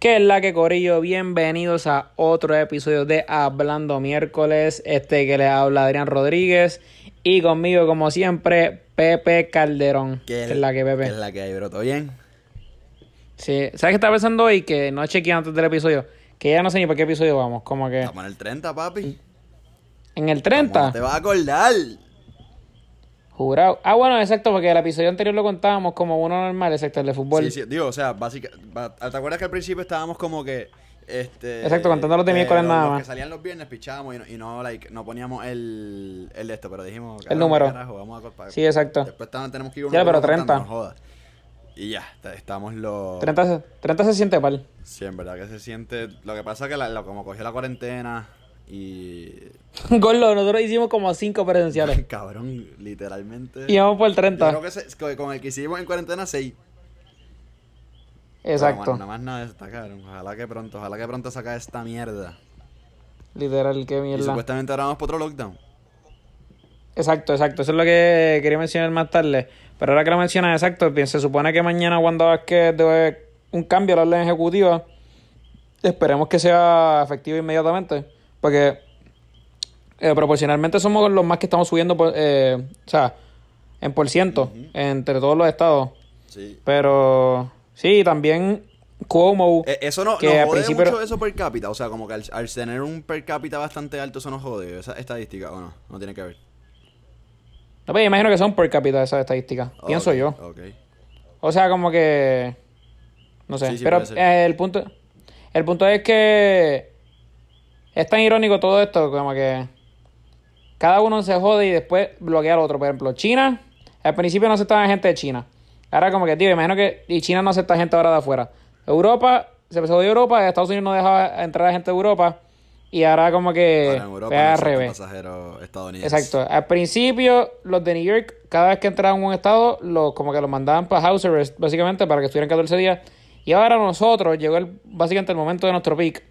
¿Qué es la que Corillo? Bienvenidos a otro episodio de Hablando Miércoles. Este que le habla Adrián Rodríguez. Y conmigo, como siempre, Pepe Calderón. ¿Qué es la que, Pepe? ¿Qué es la que hay, bro? ¿Todo bien? Sí. ¿Sabes qué estaba pensando hoy? Que no chequeé antes del episodio. Que ya no sé ni por qué episodio vamos. Como que. Estamos en el 30, papi. En el 30. ¿Cómo te vas a acordar? Jurado. Ah, bueno, exacto, porque el episodio anterior lo contábamos como uno normal, exacto, el de fútbol. Sí, sí, digo, o sea, básicamente. ¿Te acuerdas que al principio estábamos como que. Este, Exacto, contando los de eh, miércoles nada los más. que salían los viernes pichábamos y no, y no, like, no poníamos el, el de esto, pero dijimos. El número. carajo, vamos a. Sí, exacto. Después tenemos que ir uno Ya, pero uno contando, 30. no jodas. Y ya, estamos los. 30, se- 30 se siente mal. Sí, en verdad que se siente. Lo que pasa es que la, la- como cogió la cuarentena y. Gordo, nosotros hicimos como 5 presenciales. Cabrón, literalmente. Y vamos por el Yo 30. creo que se- con el que hicimos en cuarentena, seis. Exacto. Pero, Nada más nada está cabrón. Ojalá que pronto, ojalá que pronto saca esta mierda. Literal, qué Y mierda. supuestamente ahora vamos por otro lockdown. Exacto, exacto. Eso es lo que quería mencionar más tarde. Pero ahora que lo mencionas, exacto, se supone que mañana Wanda Vázquez debe un cambio a la orden ejecutiva. Esperemos que sea efectivo inmediatamente. Porque eh, proporcionalmente somos los más que estamos subiendo, por- eh, o sea, en por ciento entre todos los estados. Sí. Pero sí, también Cuomo. Eh, eso no, Que nos jode principio- mucho eso per cápita. O sea, como que al, al tener un per cápita bastante alto, eso nos jode. Esa estadística, ¿o no? No tiene que ver. No, pero yo imagino que son por cápita esas estadísticas. Pienso yo. Ok. O sea, como que. No sé. Sí, sí, pero eh, el punto. El punto es que. Es tan irónico todo esto, como que. Cada uno se jode y después bloquea al otro. Por ejemplo, China. Al principio no aceptaban gente de China. Ahora, como que, tío, imagino que. Y China no acepta gente ahora de afuera. Europa. Se empezó de Europa. Estados Unidos no dejaba entrar a gente de Europa. Y ahora, como que. Ahora en Europa no al revés. pasajeros estadounidenses. Exacto. Al principio, los de New York, cada vez que entraban a un estado, los, como que los mandaban para house arrest, básicamente, para que estuvieran 14 días. Y ahora nosotros, llegó el, básicamente el momento de nuestro peak.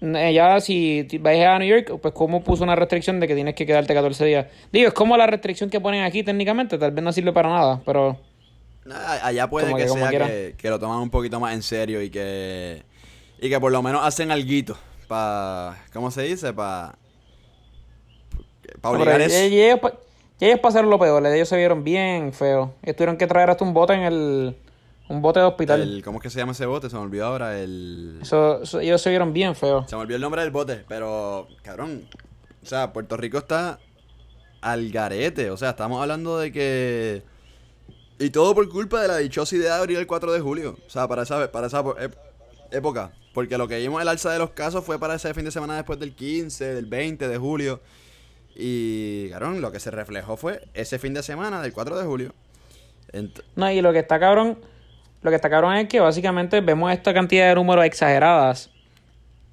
Eh, Ya si vais a New York, pues como puso una restricción de que tienes que quedarte 14 días. Digo, es como la restricción que ponen aquí técnicamente, tal vez no sirve para nada, pero Allá puede que, sea que, que lo toman un poquito más en serio y que y que por lo menos hacen alguito para ¿cómo se dice? para para obligar eso. y ellos, ellos pasaron lo peor, ellos se vieron bien feos. Ellos tuvieron que traer hasta un bote en el... Un bote de hospital. El- ¿Cómo es que se llama ese bote? Se me olvidó ahora el Eso, eso- ellos se vieron bien feos. se me olvidó el nombre del bote, pero cabrón, o sea, Puerto Rico está al garete, o sea, estamos hablando de que y todo por culpa de la dichosa idea de abrir el 4 de julio, o sea, para esa para esa época, porque lo que vimos el alza de los casos fue para ese fin de semana después del 15, del 20 de julio. Y, cabrón, lo que se reflejó fue ese fin de semana del 4 de julio. Ent- No, y lo que está cabrón, lo que está cabrón es que básicamente vemos esta cantidad de números exageradas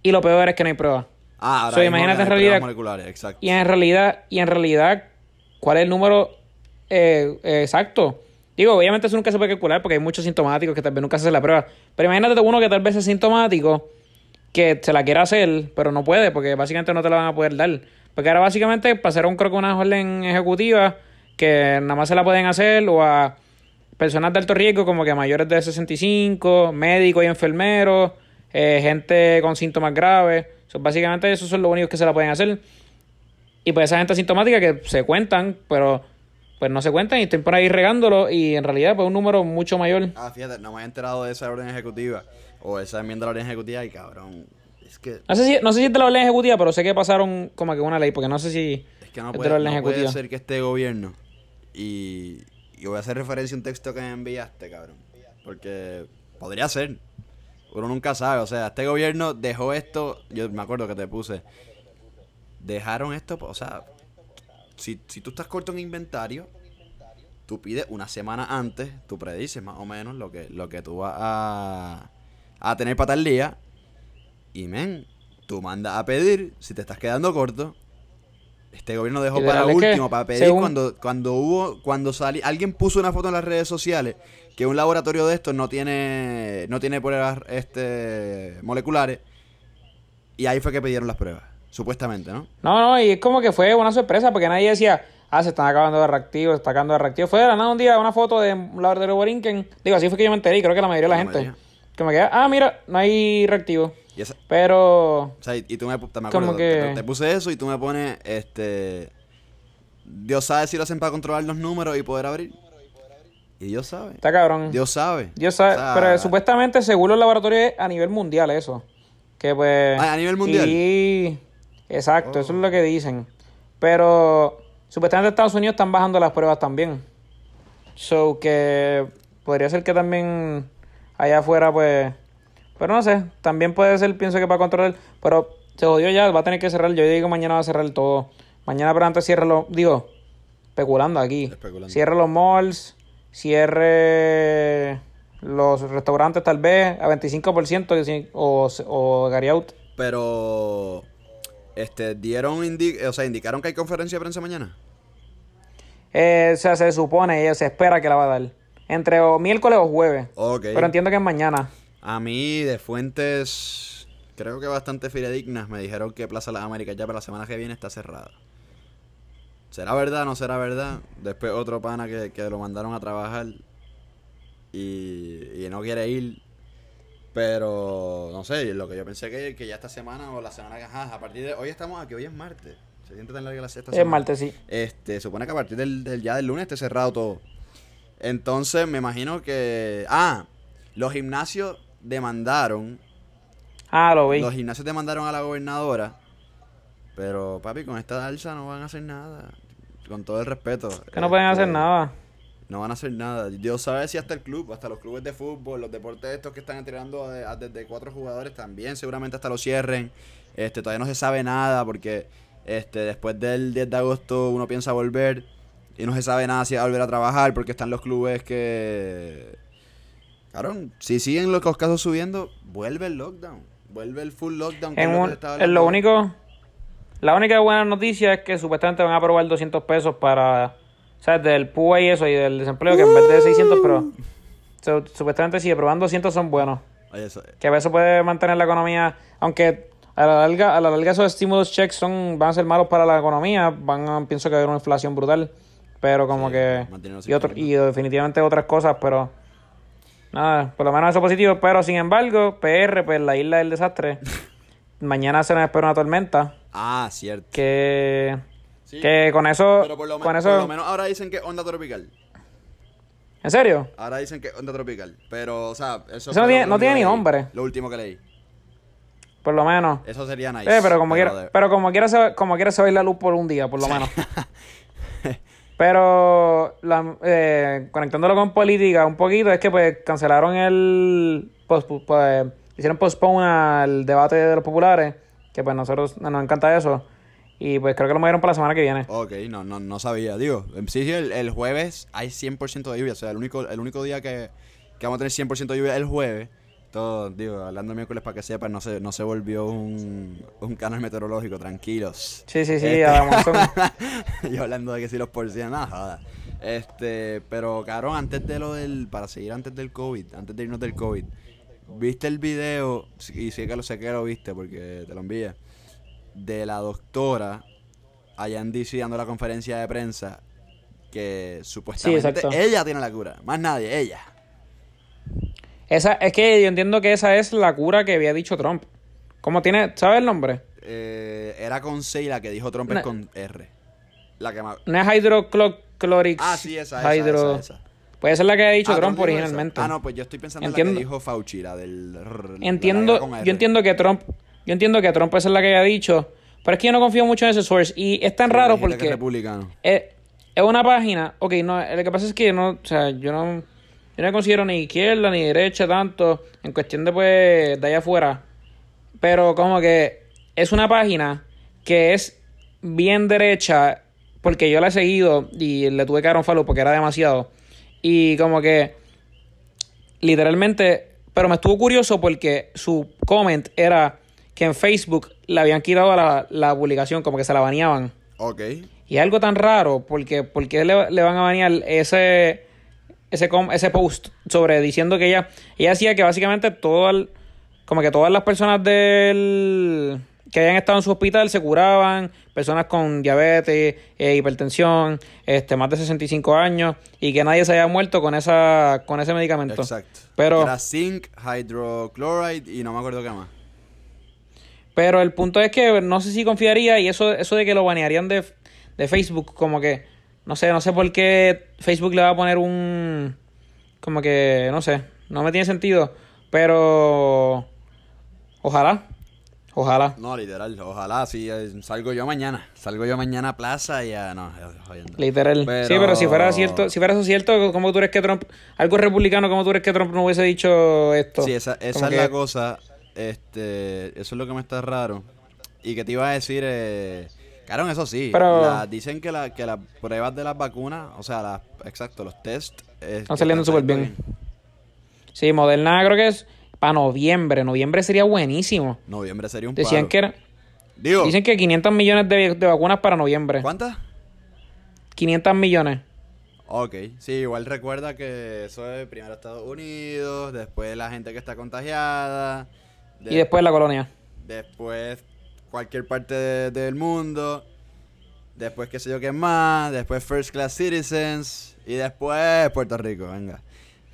y lo peor es que no hay pruebas. ah, ahora So, imagínate en realidad- pruebas moleculares, exacto. Y en realidad, y en realidad, ¿cuál es el número eh, eh, exacto? Digo, obviamente eso nunca se puede calcular porque hay muchos sintomáticos que tal vez nunca se hace la prueba. Pero imagínate uno que tal vez es sintomático, que se la quiere hacer, pero no puede porque básicamente no te la van a poder dar. Porque ahora básicamente pasaron creo que una orden ejecutiva que nada más se la pueden hacer o a personas de alto riesgo como que mayores de 65, médicos y enfermeros, eh, gente con síntomas graves. So, básicamente esos son los únicos que se la pueden hacer. Y pues esa gente asintomática que se cuentan, pero pues no se cuentan y estén por ahí regándolo y en realidad pues un número mucho mayor. Ah, fíjate, no me había enterado de esa orden ejecutiva. O esa enmienda a la orden ejecutiva y cabrón. Es que, No sé si, no sé si es de la orden ejecutiva, pero sé que pasaron como que una ley, porque no sé si es que no, es de puede, la orden no puede ser que este gobierno. Y, y voy a hacer referencia a un texto que me enviaste, cabrón. Porque podría ser. Uno nunca sabe. O sea, este gobierno dejó esto. Yo me acuerdo que te puse. Dejaron esto, o sea, si, si tú estás corto en inventario, tú pides una semana antes, tú predices más o menos lo que, lo que tú vas a, a tener para tal día. Y men, tú mandas a pedir, si te estás quedando corto. Este gobierno dejó para último, para pedir según- cuando, cuando hubo, cuando salió, alguien puso una foto en las redes sociales que un laboratorio de estos no tiene, no tiene pruebas este, moleculares. Y ahí fue que pidieron las pruebas, supuestamente, ¿no? No, no, y es como que fue una sorpresa porque nadie decía, ah, se están acabando de reactivos, se está acabando de reactivos. Fue de la nada un día una foto de un laboratorio Borinquen. Digo, así fue que yo me enteré y creo que la mayoría de la, La gente. mayoría. que me queda, ah, mira, no hay reactivo. Y esa- Pero, o sea, y, y tú me, te, me acuerdo, que- te, te puse eso y tú me pones, este... Dios sabe si lo hacen para controlar los números y poder abrir. Y Dios sabe. está cabrón. Dios sabe. Dios sabe, O sea, pero supuestamente según los laboratorios es a nivel mundial eso. Que pues... Ah, ¿a nivel mundial? Y... Exacto, eso es lo que dicen. Pero supuestamente Estados Unidos están bajando las pruebas también. So que podría ser que también allá afuera pues... Pero no sé, también puede ser, pienso que para controlar... Pero se jodió ya, va a tener que cerrar. Yo digo mañana va a cerrar todo. Mañana pero antes cierra los... Digo, especulando aquí. Especulando. Cierre los malls, cierre los restaurantes tal vez a 25% que sí, o, o carry out. Pero... Este, dieron, indi- o sea, indicaron que hay conferencia de prensa mañana. Eh, o sea, se supone, se espera que la va a dar. Entre o miércoles o jueves. Ok. Pero entiendo que es mañana. A mí, de fuentes, creo que bastante fidedignas, me dijeron que Plaza Las Américas ya para la semana que viene está cerrada. ¿Será verdad no será verdad? Después otro pana que, que lo mandaron a trabajar y, y no quiere ir. Pero, no sé, lo que yo pensé que, que ya esta semana o la semana que ajá, a partir de... Hoy estamos aquí, hoy es martes. Se siente tan larga la sexta Es martes, sí. este, supone que a partir del, del- ya del lunes esté cerrado todo. Entonces, me imagino que. Ah, los gimnasios demandaron. Ah, lo vi. Los gimnasios demandaron a la gobernadora. Pero, papi, con esta alza no van a hacer nada. Con todo el respeto. Que no pueden hacer Este, nada. No van a hacer nada. Dios sabe si hasta el club, hasta los clubes de fútbol, los deportes estos que están entrenando desde cuatro jugadores también seguramente hasta lo cierren. Este, todavía no se sabe nada porque este, después del 10 de agosto uno piensa volver y no se sabe nada si va a volver a trabajar porque están los clubes que... Claro, si siguen los, casos subiendo, vuelve el lockdown. Vuelve el full lockdown. En lo un- en lo hablando. único, la única buena noticia es que supuestamente van a aprobar 200 pesos para, ¿sabes? Del PUA y eso y del desempleo, que en vez de 600, pero su- supuestamente si aproban 200 son buenos. Oye, eso- Que eso puede mantener la economía, aunque a la larga, a la larga esos stimulus checks son, van a ser malos para la economía, van a, pienso que va a haber una inflación brutal, pero como Sí, que, y, otro, y definitivamente otras cosas, pero nada, por lo menos eso positivo, pero sin embargo, PR, pues la isla del desastre, mañana se nos espera una tormenta, Ah, cierto. que, Sí, que con eso, pero por lo, con por eso, lo menos ahora dicen que onda tropical. ¿en serio? Ahora dicen que onda tropical. Pero, o sea, eso, no tiene- no ni nombre. Lo último que leí. Por lo menos. Eso sería nice. Eh, pero como quiera, de- pero como quiera se, como quiera se va a ir la luz por un día, por lo menos. pero la- eh, conectándolo con política un poquito, es que pues cancelaron el post- pues, hicieron postpone al debate de los populares, que pues nosotros nos encanta eso. Y pues creo que lo movieron para la semana que viene. Ok, no, no, no sabía. Digo, sí, sí, el, el jueves hay 100% de lluvia. O sea, el único, el único día que, que vamos a tener 100% de lluvia es el jueves. Todo, digo, hablando miércoles para que sepan, no se, no se volvió un, un canal meteorológico, tranquilos. Sí, sí, sí, Este- a la Monzón. y hablando de que si los por cien, nada, joda. Este, pero cabrón, antes de lo del, para seguir antes del COVID, antes de irnos del COVID, ¿viste el video? Y sí que lo sé que lo viste porque te lo envié. De la doctora allá en DC dando la conferencia de prensa que supuestamente ella tiene la cura, más nadie, ella. Esa, es que yo entiendo que esa es la cura que había dicho Trump. ¿Cómo tiene, ¿sabes el nombre? Eh, era con C y la que dijo Trump es con R. La que No es hydrochlorix. Ah, sí, esa, esa, hydro- esa, esa. Puede ser la que ha dicho Ah, Trump originalmente. Ah, no, pues yo estoy pensando en la Entiendo. que dijo Fauci, la del... la Entiendo, con R. yo entiendo que Trump, yo entiendo que Trump esa es la que haya dicho, pero es que yo no confío mucho en ese source y es tan raro es porque republicano. es, es una página, ok, no, lo que pasa es que yo no, o sea, yo no, yo no considero ni izquierda ni derecha tanto en cuestión de pues de allá afuera, pero como que es una página que es bien derecha porque yo la he seguido y le tuve que dar un follow porque era demasiado y como que literalmente, pero me estuvo curioso porque su comment era que en Facebook le habían quitado la, la publicación, como que se la baneaban. Ok. Y algo tan raro, porque ¿por qué le, le van a banear ese, ese, com- ese post sobre diciendo que ella, ella decía que básicamente todo el- como que todas las personas del que hayan estado en su hospital se curaban, personas con diabetes, eh, hipertensión, este, más de 65 años, y que nadie se haya muerto con esa con ese medicamento. Exacto. Pero, Era zinc, hydrochloride y no me acuerdo qué más. pero el punto es que no sé si confiaría, y eso, eso de que lo banearían de, de Facebook, como que, no sé, no sé por qué Facebook le va a poner un, como que, no sé, no me tiene sentido, pero ojalá, ojalá. No, literal, ojalá, sí, eh, salgo yo mañana. Salgo yo mañana a plaza y ya, no, jodiendo. Literal. Pero- Sí, pero si fuera cierto, si fuera eso cierto, ¿cómo tú eres que Trump, algo republicano, cómo tú eres que Trump no hubiese dicho esto? Sí, esa, esa Como es que- la cosa. Este, eso es lo que me está raro. Y que te iba a decir, eh, Cabrón, eso sí. Pero- la- dicen que, la, que las pruebas de las vacunas, o sea, las, exacto, los test. eh, Están saliendo súper bien. Sí, Moderna creo que es para noviembre. Noviembre sería buenísimo. Noviembre sería un Decían palo. que era, Digo, dicen que 500 millones de, de vacunas para noviembre. ¿cuántas? 500 millones. Ok, sí, igual recuerda que eso es primero Estados Unidos, después la gente que está contagiada, de- Y después la colonia. después cualquier parte de- del mundo, después qué sé yo qué más, después First Class Citizens y después Puerto Rico, venga.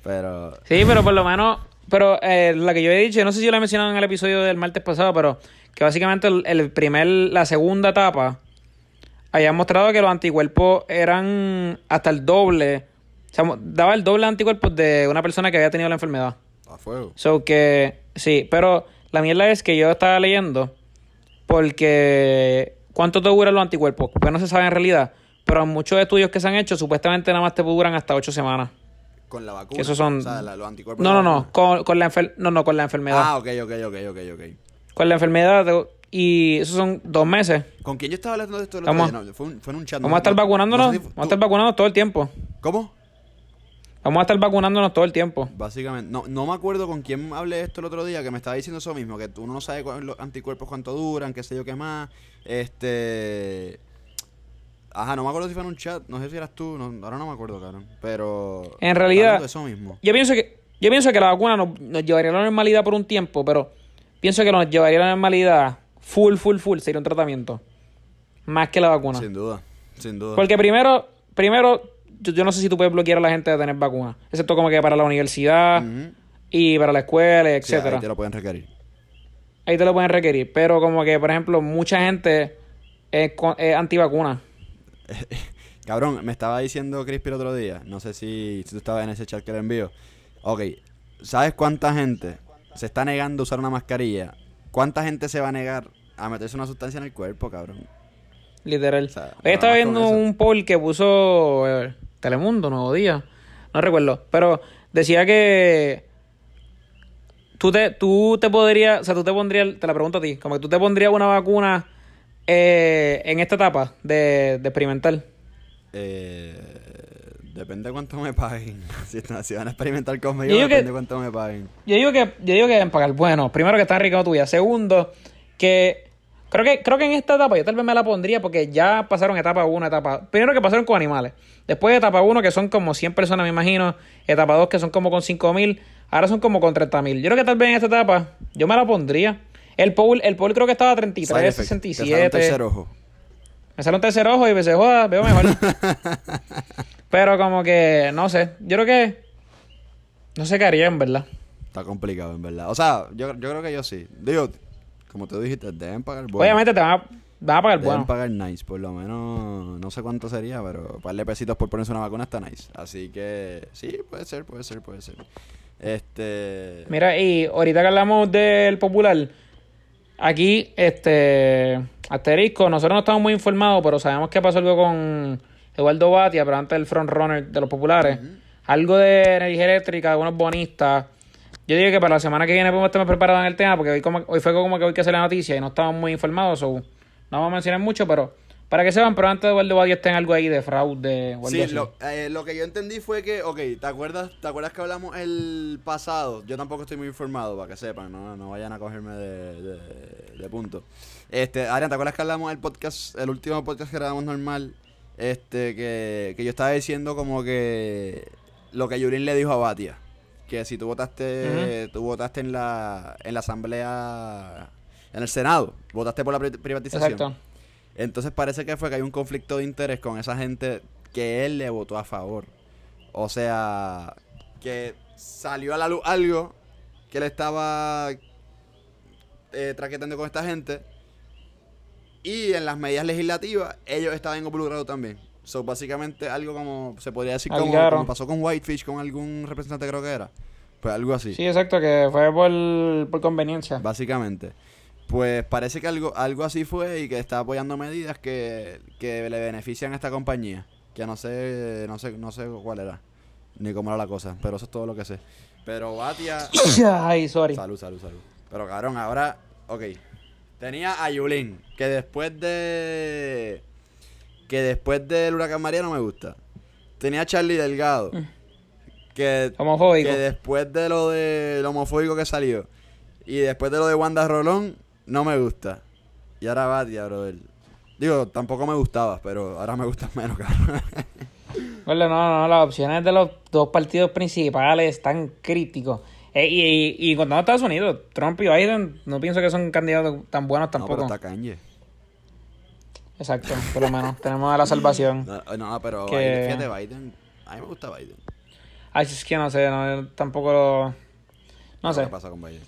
Pero Sí, pero por lo menos, pero eh, la que yo he dicho, no sé si yo la he mencionado en el episodio del martes pasado, pero que básicamente el, el primer, la segunda etapa había mostrado que los anticuerpos eran hasta el doble, o sea, daba el doble de anticuerpos de una persona que había tenido la enfermedad. a fuego. So que, sí, pero la mierda es que yo estaba leyendo porque ¿cuánto te duran los anticuerpos? Pues no se sabe en realidad, pero en muchos estudios que se han hecho supuestamente nada más te duran hasta ocho semanas. Con la vacuna. Esos son- O sea, la- los anticuerpos. No, no, no, con, con la enfer- no, no, con la enfermedad. Ah, ok, ok, ok, ok, ok. Con la enfermedad te- y esos son dos meses. ¿Con quién yo estaba hablando de esto el otro día? No, fue, un- fue en un chat. Vamos a estar no- vacunándonos, no sé si- vamos a estar vacunándonos todo el tiempo. ¿Cómo? Vamos a estar vacunándonos todo el tiempo. Básicamente, no, no me acuerdo con quién hablé esto el otro día que me estaba diciendo eso mismo, que uno no sabe cuál- los anticuerpos cuánto duran, qué sé yo qué más. Este. Ajá, no me acuerdo si fue en un chat, no sé si eras tú, no- ahora no me acuerdo, cabrón. Pero. En realidad- eso mismo. Yo pienso que yo pienso que la vacuna nos, nos llevaría a la normalidad por un tiempo, pero pienso que nos llevaría a la normalidad full, full, full sería un tratamiento. Más que la vacuna. Sin duda, sin duda. Porque primero, primero, yo, yo no sé si tú puedes bloquear a la gente de tener vacuna. Excepto como que para la universidad y para la escuela, Sí, etcétera. ahí te lo pueden requerir. ahí te lo pueden requerir. Pero como que, por ejemplo, mucha gente es, es antivacuna. Cabrón, me estaba diciendo Crispy el otro día, no sé si, si tú estabas en ese chat que le envío. Ok, ¿sabes cuánta gente se está negando a usar una mascarilla? ¿Cuánta gente se va a negar a meterse una sustancia en el cuerpo, cabrón? Literal. O sea, Hoy estaba viendo un poll que puso eh, Telemundo, Nuevo Día. No recuerdo. Pero decía que tú te, tú te podrías, o sea, tú te pondrías, te la pregunto a ti, como que tú te pondrías una vacuna eh, en esta etapa de, de experimental. Eh, depende de cuánto me paguen. Si, si van a experimentar conmigo, depende que- de cuánto me paguen. Yo digo que, yo digo que pagar. Bueno, primero que está enriqueciendo tuya. Segundo, que creo que creo que en esta etapa yo tal vez me la pondría porque ya pasaron etapa 1, etapa. Primero que pasaron con animales. Después de etapa 1, que son como 100 personas, me imagino. Etapa 2, que son como con 5 mil. Ahora son como con 30 mil. Yo creo que tal vez en esta etapa yo me la pondría. El poll, el poll creo que estaba a 33, Side effect, te sale un 67. tercer ojo. Me sale un tercer ojo y me se joda, veo mejor. Pero como que, no sé. Yo creo que. No sé qué haría, en verdad. Está complicado, en verdad. O sea, yo, yo creo que yo sí. Digo, como tú dijiste, deben pagar bueno. Obviamente te van a, van a pagar Deben bueno. pagar nice, por lo menos, no sé cuánto sería, pero un par de pesitos por ponerse una vacuna está nice. Así que sí, puede ser, puede ser, puede ser. Este... Mira, y ahorita que hablamos del popular, aquí, este, asterisco, nosotros no estamos muy informados, pero sabemos que pasó algo con Eduardo Batia, pero antes el frontrunner de los populares. Algo de energía eléctrica, algunos bonistas. Yo digo que para la semana que viene podemos estar más preparados en el tema, porque hoy, como, hoy fue como que hoy que hacer la noticia y no estamos muy informados, so, no vamos a mencionar mucho, pero para que sepan, pero antes de Eduardo Batia está en algo ahí de fraude o algo Sí, así. lo, eh, lo que yo entendí fue que, ok, ¿te acuerdas, ¿te acuerdas que hablamos el pasado? Yo tampoco estoy muy informado, para que sepan, no, no vayan a cogerme de, de, de punto. Este, Adrián, ¿te acuerdas que hablamos el podcast, el último podcast que grabamos normal? Este, que, que yo estaba diciendo como que lo que Yurin le dijo a Batia. Que si tú votaste, tú votaste en la, en la asamblea en el Senado, votaste por la pri- privatización. Exacto. Entonces parece que fue que hay un conflicto de interés con esa gente que él le votó a favor. O sea, que salió a la luz algo que él estaba eh, traqueteando con esta gente. Y en las medidas legislativas, ellos estaban involucrados también. So, básicamente algo como, se podría decir, como, como pasó con Whitefish, con algún representante creo que era. Pues algo así. Sí, exacto, que fue por, por conveniencia. Básicamente. Pues parece que algo, algo así fue y que está apoyando medidas que, que le benefician a esta compañía. Que no sé, no sé, no sé cuál era. Ni cómo era la cosa. Pero eso es todo lo que sé. Pero Batia. Ay, sorry. salud, salud, salud. Pero cabrón, ahora. Ok. Tenía a Yulín. Que después de. Que después del huracán María no me gusta. Tenía a Charlie Delgado. Que Homofóbico. que después de lo de lo homofóbico que salió y después de lo de Wanda Rolón, no me gusta. Y ahora Batia, brother. Digo, tampoco me gustaba, pero ahora me gusta menos, cabrón. Bueno, no, no, las opciones de los dos partidos principales están críticos. Eh, y, y, y cuando a Estados Unidos, Trump y Biden, no pienso que son candidatos tan buenos No, pero tampoco. está Kanye. Exacto, por lo menos tenemos a la salvación. No, no, pero Que- Biden, fíjate, Biden. A mí me gusta Biden. Ay, es que no sé, no, tampoco lo... No sé. ¿Qué pasa con Biden?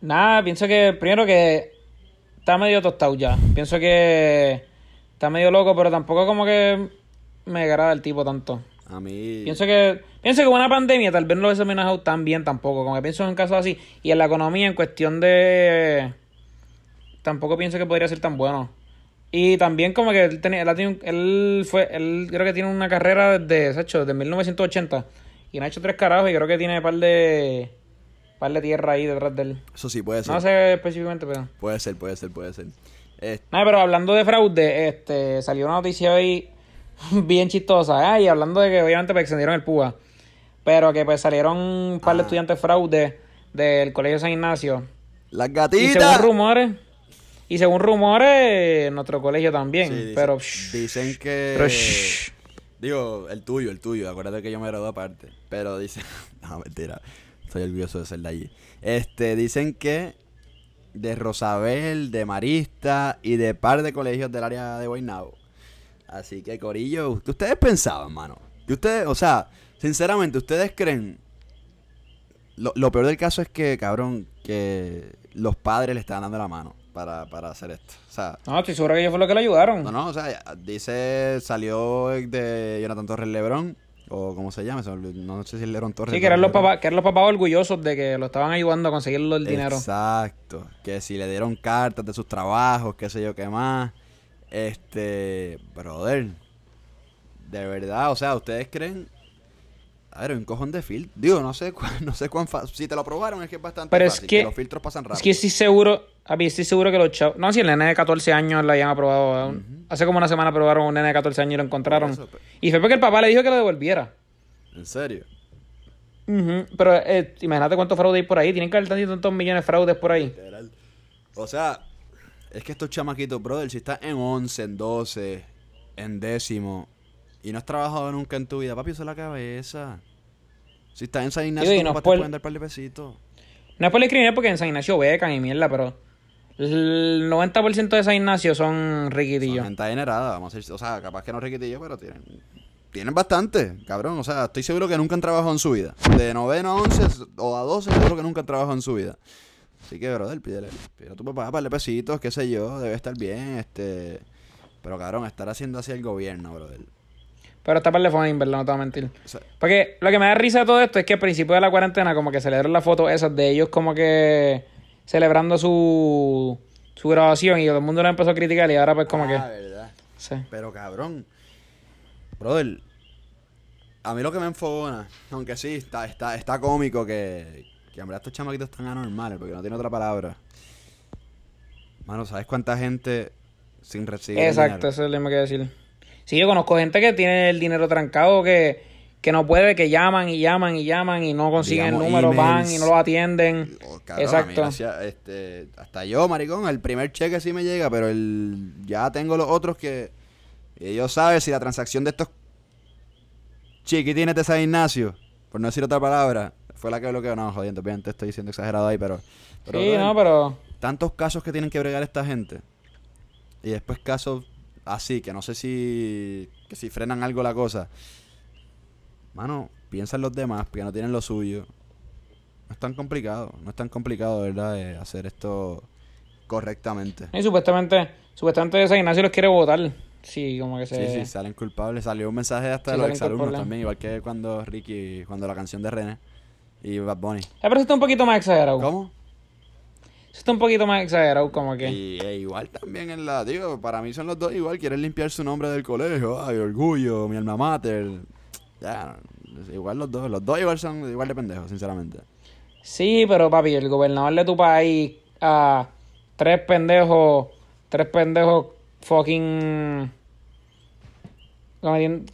Nada, pienso que primero que está medio tostado ya. Pienso que está medio loco, pero tampoco como que me agrada el tipo tanto. A mí. Pienso que pienso que una pandemia tal vez no lo hubiese manejado tan bien tampoco. Como que pienso en casos así. Y en la economía, en cuestión de... Tampoco pienso que podría ser tan bueno. Y también como que él, tenía, él, tenido- él fue... Él creo que tiene una carrera desde, se ha hecho, desde 1980. Y no ha hecho tres carajos y creo que tiene par de... Par de tierra ahí detrás de él. Eso sí, puede ser. No sé específicamente, pero... Puede ser, puede ser, puede ser. Eh, Nada, pero hablando de fraude, este, salió una noticia hoy bien chistosa, ¿eh? y hablando de que obviamente pues, extendieron el PUA, pero que pues salieron un par de Ah. estudiantes fraude del Colegio San Ignacio. Las Y gatitas. según rumores, y según rumores, nuestro colegio también, Sí, dicen- pero... shh, dicen que. pero shh. Digo, el tuyo, el tuyo. Acuérdate que yo me gradué aparte. Pero dicen. No, mentira. Estoy orgulloso de ser de allí. Este, dicen que de Rosabel, de Marista y de par de colegios del área de Guaynabo. Así que, Corillo, ¿qué ustedes pensaban, mano? Que ustedes, o sea, sinceramente, ¿ustedes creen? Lo, lo peor del caso es que, cabrón, que los padres le están dando la mano para, para hacer esto. O sea, No, estoy seguro que ellos fue lo que lo ayudaron. no, no, o sea, dice, salió de Jonathan Torres Lebrón, o como se llama, no sé si es Lebrón Torres. sí, que eran, los papás, que eran los papás orgullosos de que lo estaban ayudando a conseguir el dinero. Exacto, que si le dieron cartas de sus trabajos, qué sé yo qué más. Este, brother, de verdad, o sea, ¿ustedes creen? A ver, un cojón de filtro. Digo, no sé cuán, no sé cuán fácil. Si te lo probaron es que es bastante Pero es fácil. que- los filtros pasan rápido. Es que estoy seguro, a mí estoy seguro que los chavos... No, si el nene de 14 años la habían aprobado. Hace como una semana aprobaron un nene de 14 años y lo encontraron. Eso. Y fue porque el papá le dijo que lo devolviera. En serio. Ujú, Pero eh, imagínate cuántos fraudes hay por ahí. Tienen que haber tantos, tantos millones de fraudes por ahí. Literal. O sea, es que estos chamaquitos, brother, si estás en 11, en 12, en décimo, y no has trabajado nunca en tu vida, papi, usa la cabeza. Si estás en San Ignacio, tus no papás es te por- pueden dar par de pesitos. No es por discriminar porque en San Ignacio becan y mierda, pero el 90% de San Ignacio son Son riquitillos. gente adinerada, vamos a decir, o sea, capaz que no riquitillo, pero tienen, tienen bastante, cabrón. O sea, estoy seguro que nunca han trabajado en su vida. De noveno a 11 o a 12, seguro que nunca han trabajado en su vida. Así que, brother, pídele, pídele a tu papá par de pesitos, qué sé yo, debe estar bien, este... Pero, cabrón, estar haciendo así el gobierno, brother. Pero está para el phone, ¿verdad? No te voy a mentir. O sea, Porque lo que me da risa de todo esto es que al principio de la cuarentena como que celebraron las fotos esas de ellos como que celebrando su, su graduación y todo el mundo lo empezó a criticar y ahora pues como ah, que... verdad. Sí. Pero cabrón, brother, a mí lo que me enfogona, aunque sí, está, está, está cómico que, que en verdad estos chamaquitos están anormales, porque no tiene otra palabra. Mano, ¿sabes cuánta gente sin recibir Exacto, dinero? eso es lo mismo que decir. Sí, yo conozco gente que tiene el dinero trancado, que, que no puede, que llaman y llaman y llaman y no consiguen Digamos, el número, van y no lo atienden. Oh, cabrón, mí Exacto. gracias, este, hasta yo, maricón, el primer cheque sí me llega, pero el ya tengo los otros que ellos saben si la transacción de estos chiquitines de San Ignacio, por no decir otra palabra, fue la que bloqueó. No, jodiendo, obviamente estoy diciendo exagerado ahí, pero... pero Sí, no, pero... tantos casos que tienen que bregar esta gente. Y después casos así, que no sé si, que si frenan algo la cosa. Mano, piensa en los demás, porque no tienen lo suyo. No es tan complicado, no es tan complicado, ¿verdad? De hacer esto correctamente. Y supuestamente, supuestamente San Ignacio los quiere votar. Sí, como que se... Sí, sí, salen culpables. Salió un mensaje hasta Sí, de los exalumnos también, igual que cuando Ricky, cuando la canción de René y Bad Bunny. Eh, pero eso está un poquito más exagerado. ¿Cómo? Eso está un poquito más exagerado, como que... Y e igual también en la, digo, para mí son los dos igual, quieren limpiar su nombre del colegio, ay, orgullo, mi alma mater. Ya, igual los dos, los dos igual son igual de pendejos, sinceramente. Sí, pero papi, el gobernador de tu país a tres pendejos, tres pendejos fucking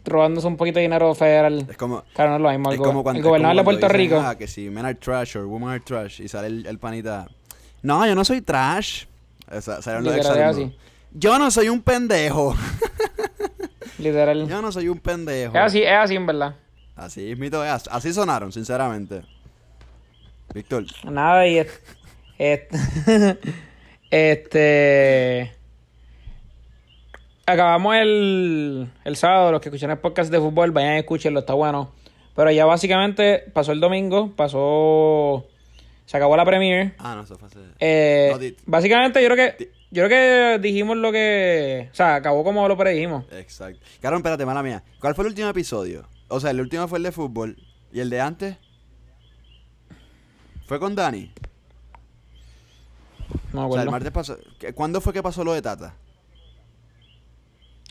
robándose un poquito de dinero federal. Es como, Claro, no es lo mismo. El, es go- como cuando, el gobernador es de Puerto Rico. "Ah, que si men are trash or women are trash y sale el, el panita. No, yo no soy trash. O sea. Yo no soy un pendejo. Literal. Yo no soy un pendejo. Es así, es así en verdad. Así es, mito, es. Así sonaron, sinceramente. Víctor, Nada, y es- es- este. Acabamos el, el sábado, los que escuchan el podcast de fútbol, vayan a escucharlo, está bueno. Pero ya básicamente pasó el domingo, pasó. Se acabó la premiere. Ah, no, eso fue hace... Eh, No, básicamente yo creo que. Yo creo que dijimos lo que. O sea, acabó como lo predijimos. Exacto. Carón, espérate, mala mía. ¿Cuál fue el último episodio? O sea, el último fue el de fútbol. ¿Y el de antes? ¿Fue con Dani? No me O sea, el acuerdo. martes pasó... ¿Qué- ¿Cuándo fue que pasó lo de Tata?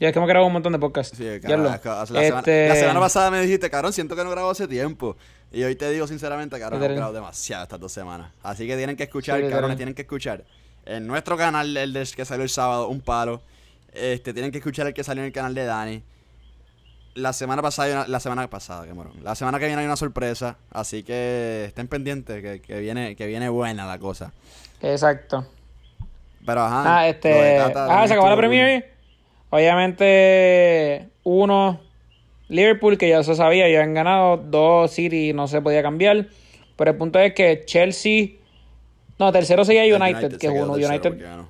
Ya es que hemos grabado un montón de podcasts. Sí, que la, semana, Este- la semana pasada me dijiste, cabrón, siento que no grabo hace tiempo. Y hoy te digo sinceramente, cabrón, hemos grabado demasiado estas dos semanas. Así que tienen que escuchar, Sí, tienen que escuchar. En nuestro canal, el de- que salió el sábado, un palo. Este, tienen que escuchar el que salió en el canal de Dani. La semana pasada, hay una- la semana pasada, que morón. La semana que viene hay una sorpresa. Así que estén pendientes, que, que viene, que viene buena la cosa. Exacto. Pero ajá. Ah, este. Ah, se acabó la. Premier. Obviamente, uno, Liverpool, que ya se sabía, ya han ganado. Dos, City, no se podía cambiar. Pero el punto es que Chelsea. No, tercero seguía El United, que es uno. United, ganó.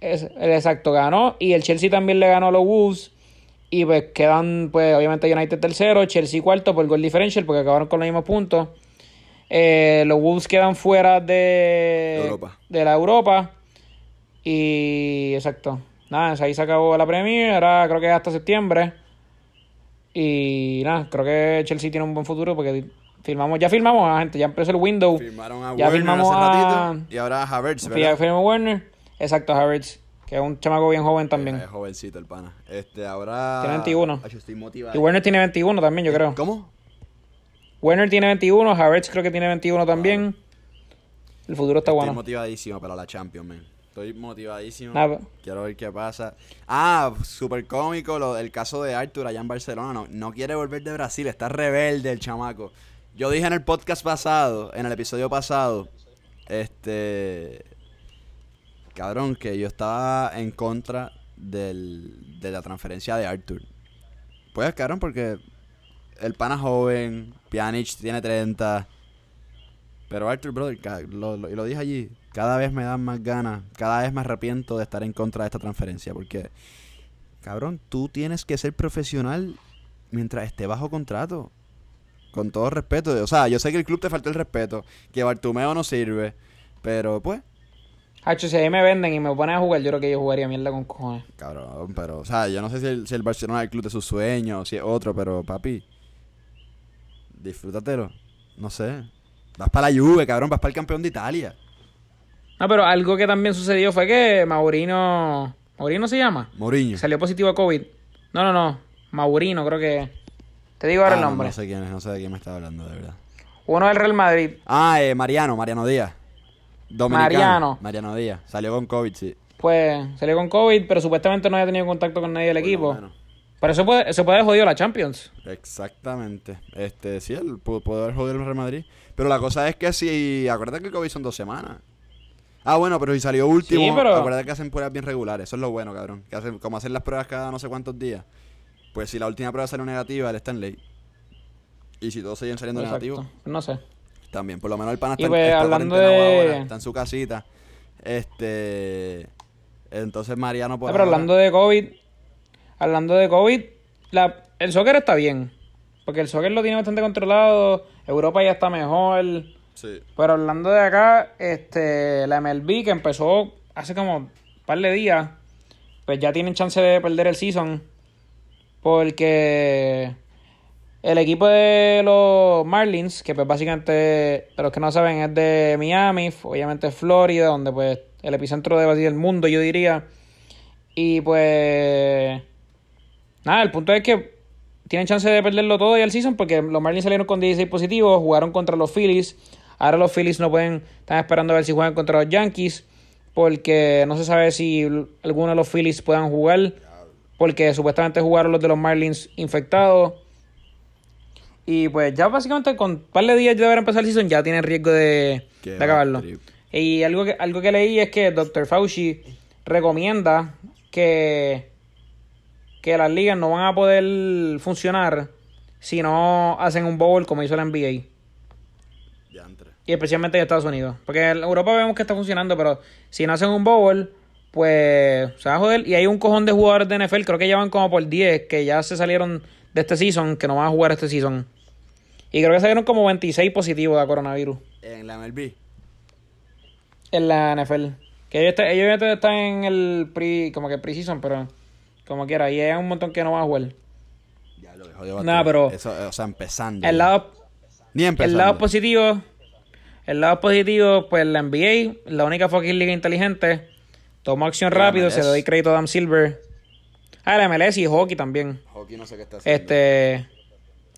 es, el exacto, ganó. Y el Chelsea también le ganó a los Wolves. Y pues quedan, pues, obviamente, United tercero, Chelsea cuarto por gol differential, porque acabaron con los mismos puntos. Eh, los Wolves quedan fuera de, Europa. de la Europa. Y exacto. Nada, ahí se acabó la Premier. Ahora creo que es hasta septiembre. Y nada, creo que Chelsea tiene un buen futuro porque firmamos, ya firmamos a gente, ya empezó el window. Firmaron a Ya Werner firmamos hace a- ratito. Y ahora a Havertz, ¿verdad? firmó Werner. Exacto, Havertz, que es un chamaco bien joven también. Es jovencito el pana. Este, ahora... Tiene 21. Ay, yo estoy motivado. Y Werner tiene 21 también, yo creo. ¿Cómo? Werner tiene 21, Havertz creo que tiene 21 también. El futuro está Estoy bueno. motivadísimo para la Champions, man. Estoy motivadísimo. Nada. Quiero ver qué pasa. Ah, súper cómico lo, el caso de Arthur allá en Barcelona. No, no quiere volver de Brasil. Está rebelde el chamaco. Yo dije en el podcast pasado, en el episodio pasado, este... Cabrón, que yo estaba en contra del, de la transferencia de Arthur. Pues, cabrón, porque el pana joven, Pjanic tiene 30. Pero Arthur, brother, lo, lo- lo dije allí, cada vez me dan más ganas, cada vez me arrepiento de estar en contra de esta transferencia, porque, cabrón, tú tienes que ser profesional mientras esté bajo contrato. Con todo respeto. O sea, yo sé que el club te faltó el respeto, que Bartumeo no sirve, pero pues, Hacho, si ahí me venden y me ponen a jugar, yo creo que yo jugaría mierda con cojones. cabrón, pero, o sea, yo no sé si el, si el Barcelona es el club de sus sueños, o si es otro, pero papi, disfrútatelo. No sé. Vas para la Juve, cabrón, vas para el campeón de Italia. No, pero algo que también sucedió fue que Maurino. ¿Maurino se llama? Mourinho. Salió positivo a COVID. No, no, no. Maurino, creo que. Te digo ahora Ah, el no, nombre. No, sé quién es, no sé de quién me está hablando, de verdad. Uno del Real Madrid. Ah, eh, Mariano, Mariano Díaz. Dominicano. Mariano. Mariano Díaz. Salió con COVID, sí. Pues salió con COVID, pero supuestamente no había tenido contacto con nadie del Por equipo. Pero eso puede, eso puede haber jodido la Champions. Exactamente. Este, sí, él pudo, pudo haber jodido el Real Madrid. Pero la cosa es que si. Acuérdate que el COVID son dos semanas. Ah, bueno, pero si salió último. Sí, pero- Acuérdate que hacen pruebas bien regulares. Eso es lo bueno, cabrón. Que hacen, como hacen las pruebas cada no sé cuántos días. Pues si la última prueba salió negativa, él está en ley. Y si todos siguen saliendo Exacto. negativos, No sé. también. Por lo menos el pana Y está, en- pues, está hablando de- ahora, está en su casita. Este. Entonces Mariano por Ah, pero ahora- hablando de COVID, hablando de COVID, la, el soccer está bien. Porque el soccer lo tiene bastante controlado. Europa ya está mejor. Sí. Pero hablando de acá, este, la MLB que empezó hace como un par de días, pues ya tienen chance de perder el season. Porque el equipo de los Marlins, que pues básicamente, para los que no saben, es de Miami, obviamente Florida, donde pues el epicentro de del mundo, yo diría. Y pues, nada, el punto es que tienen chance de perderlo todo y el season porque los Marlins salieron con 16 positivos, jugaron contra los Phillies. Ahora los Phillies no pueden, están esperando a ver si juegan contra los Yankees porque no se sabe si alguno de los Phillies puedan jugar porque supuestamente jugaron los de los Marlins infectados. Y pues ya básicamente con un par de días de haber empezado el season ya tienen riesgo de, acabarlo. trip. Y algo que, algo que leí es que Dr. Fauci recomienda que, que las ligas no van a poder funcionar si no hacen un bowl como hizo la NBA. Y especialmente en Estados Unidos. Porque en Europa vemos que está funcionando, pero si no hacen un bowl, pues se va a joder. Y hay un cojón de jugadores de NFL, creo que ya van como por 10, que ya se salieron de este season, que no van a jugar este season. Y creo que salieron como 26 positivos de coronavirus En la MLB. en la NFL. Que ellos, está- ellos ya están en el pre, como que pre-season, pero como quiera. Y hay un montón que no van a jugar. Ya lo dejó de Nah, pero- Eso, o sea, empezando. El lado, Ni empezando. el lado positivo, el lado positivo, pues la NBA, la única fucking liga inteligente, tomó acción rápido, MLS. se le doy crédito a Dan Silver. Ah, la MLS y hockey también. Hockey no sé qué está haciendo. Este.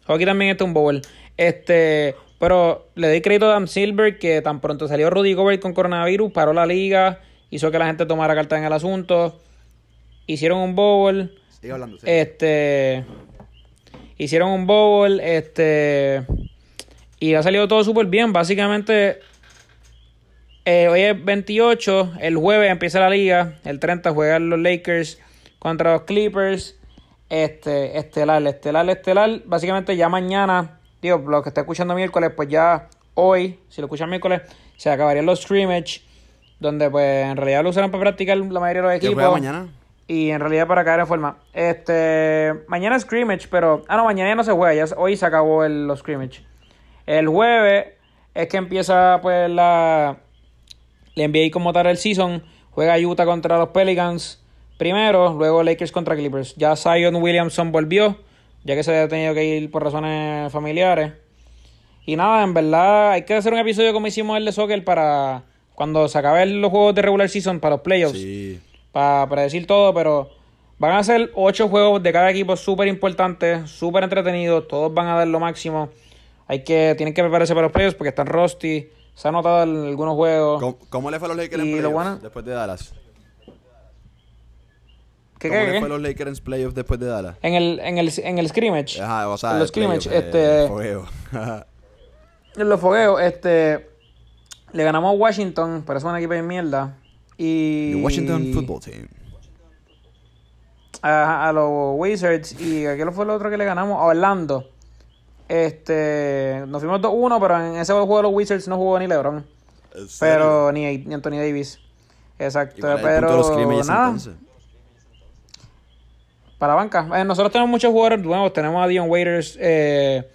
Hockey también está un bowl. Este. Pero le doy crédito a Dan Silver que tan pronto salió Rudy Gobert con coronavirus, paró la liga, hizo que la gente tomara carta en el asunto. Hicieron un bowl. Sigue hablando. sí. Este. Hicieron un bowl. Este. Y ha salido todo súper bien. Básicamente. Eh, hoy es 28. El jueves empieza la liga. El 30 juegan los Lakers contra los Clippers. Este, estelar, estelar, estelar. Básicamente ya mañana. Digo, lo que está escuchando miércoles, pues ya hoy, si lo escuchan miércoles, se acabarían los scrimmage. Donde pues en realidad lo usaron para practicar la mayoría de los ¿Qué equipos. juega mañana? Y en realidad para caer en forma. Este. Mañana es scrimmage, pero. Ah, no, mañana ya no se juega. Ya, hoy se acabó el, los scrimmage. El jueves es que empieza, pues, la. La NBA como tal el season. Juega Utah contra los Pelicans primero. Luego Lakers contra Clippers. Ya Zion Williamson volvió. Ya que se había tenido que ir por razones familiares. Y nada, en verdad hay que hacer un episodio como hicimos el de soccer para cuando se acaben los juegos de regular season para los playoffs Sí. para decir todo, pero van a ser ocho juegos de cada equipo súper importantes, súper entretenidos, todos van a dar lo máximo. Hay que, tienen que prepararse para los playoffs porque están rusty, se ha notado en algunos juegos. ¿Cómo, cómo le fue a los Lakers en lo playoffs bueno- después de Dallas? ¿Qué, ¿Cómo qué, le fue a los Lakers en playoffs después de Dallas? En el, en el, en el scrimmage, Ajá, o sea, En los scrimmage, eh, este- fogueo. en los fogueos, este, le ganamos a Washington, pero es un equipo de mierda. Y The Washington Football Team. a, a los Wizards y ¿a qué fue el otro que le ganamos? A Orlando. Este, nos fuimos 2-1, pero en ese juego de los Wizards no jugó ni LeBron. Pero ni, ni Anthony Davis. ¿Y Exacto, pero nada, para la banca. Eh, nosotros tenemos muchos jugadores nuevos. Tenemos a Dion Waiters, eh,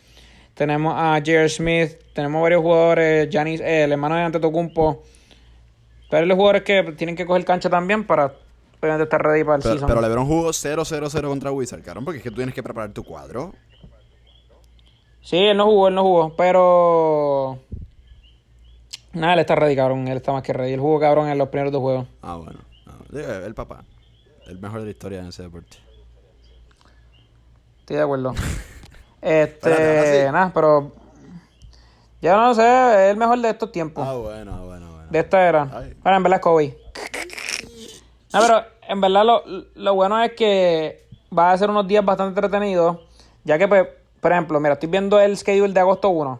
tenemos a J.R. Smith, tenemos varios jugadores, Giannis, eh, el hermano de Antetokounmpo. Pero los jugadores que tienen que coger cancha también para obviamente estar ready para el Pero, season. pero LeBron jugó 0-0-0 contra Wizard, cabrón, porque es que tú tienes que preparar tu cuadro. Sí, él no jugó, él no jugó, pero... Nada, él está ready, cabrón. Él está más que ready. Él jugó, cabrón, en los primeros dos juegos. Ah, bueno. Ah, el papá. El mejor de la historia en ese deporte. Estoy de acuerdo. Este, nada, pero... Ya no sé, es el mejor de estos tiempos. Ah, bueno, ah, bueno, bueno. De esta era. Ay. Bueno, en verdad es Kobe. No, pero en verdad lo, lo bueno es que va a ser unos días bastante entretenidos. Ya que, pues, por ejemplo, mira, estoy viendo el schedule de agosto 1.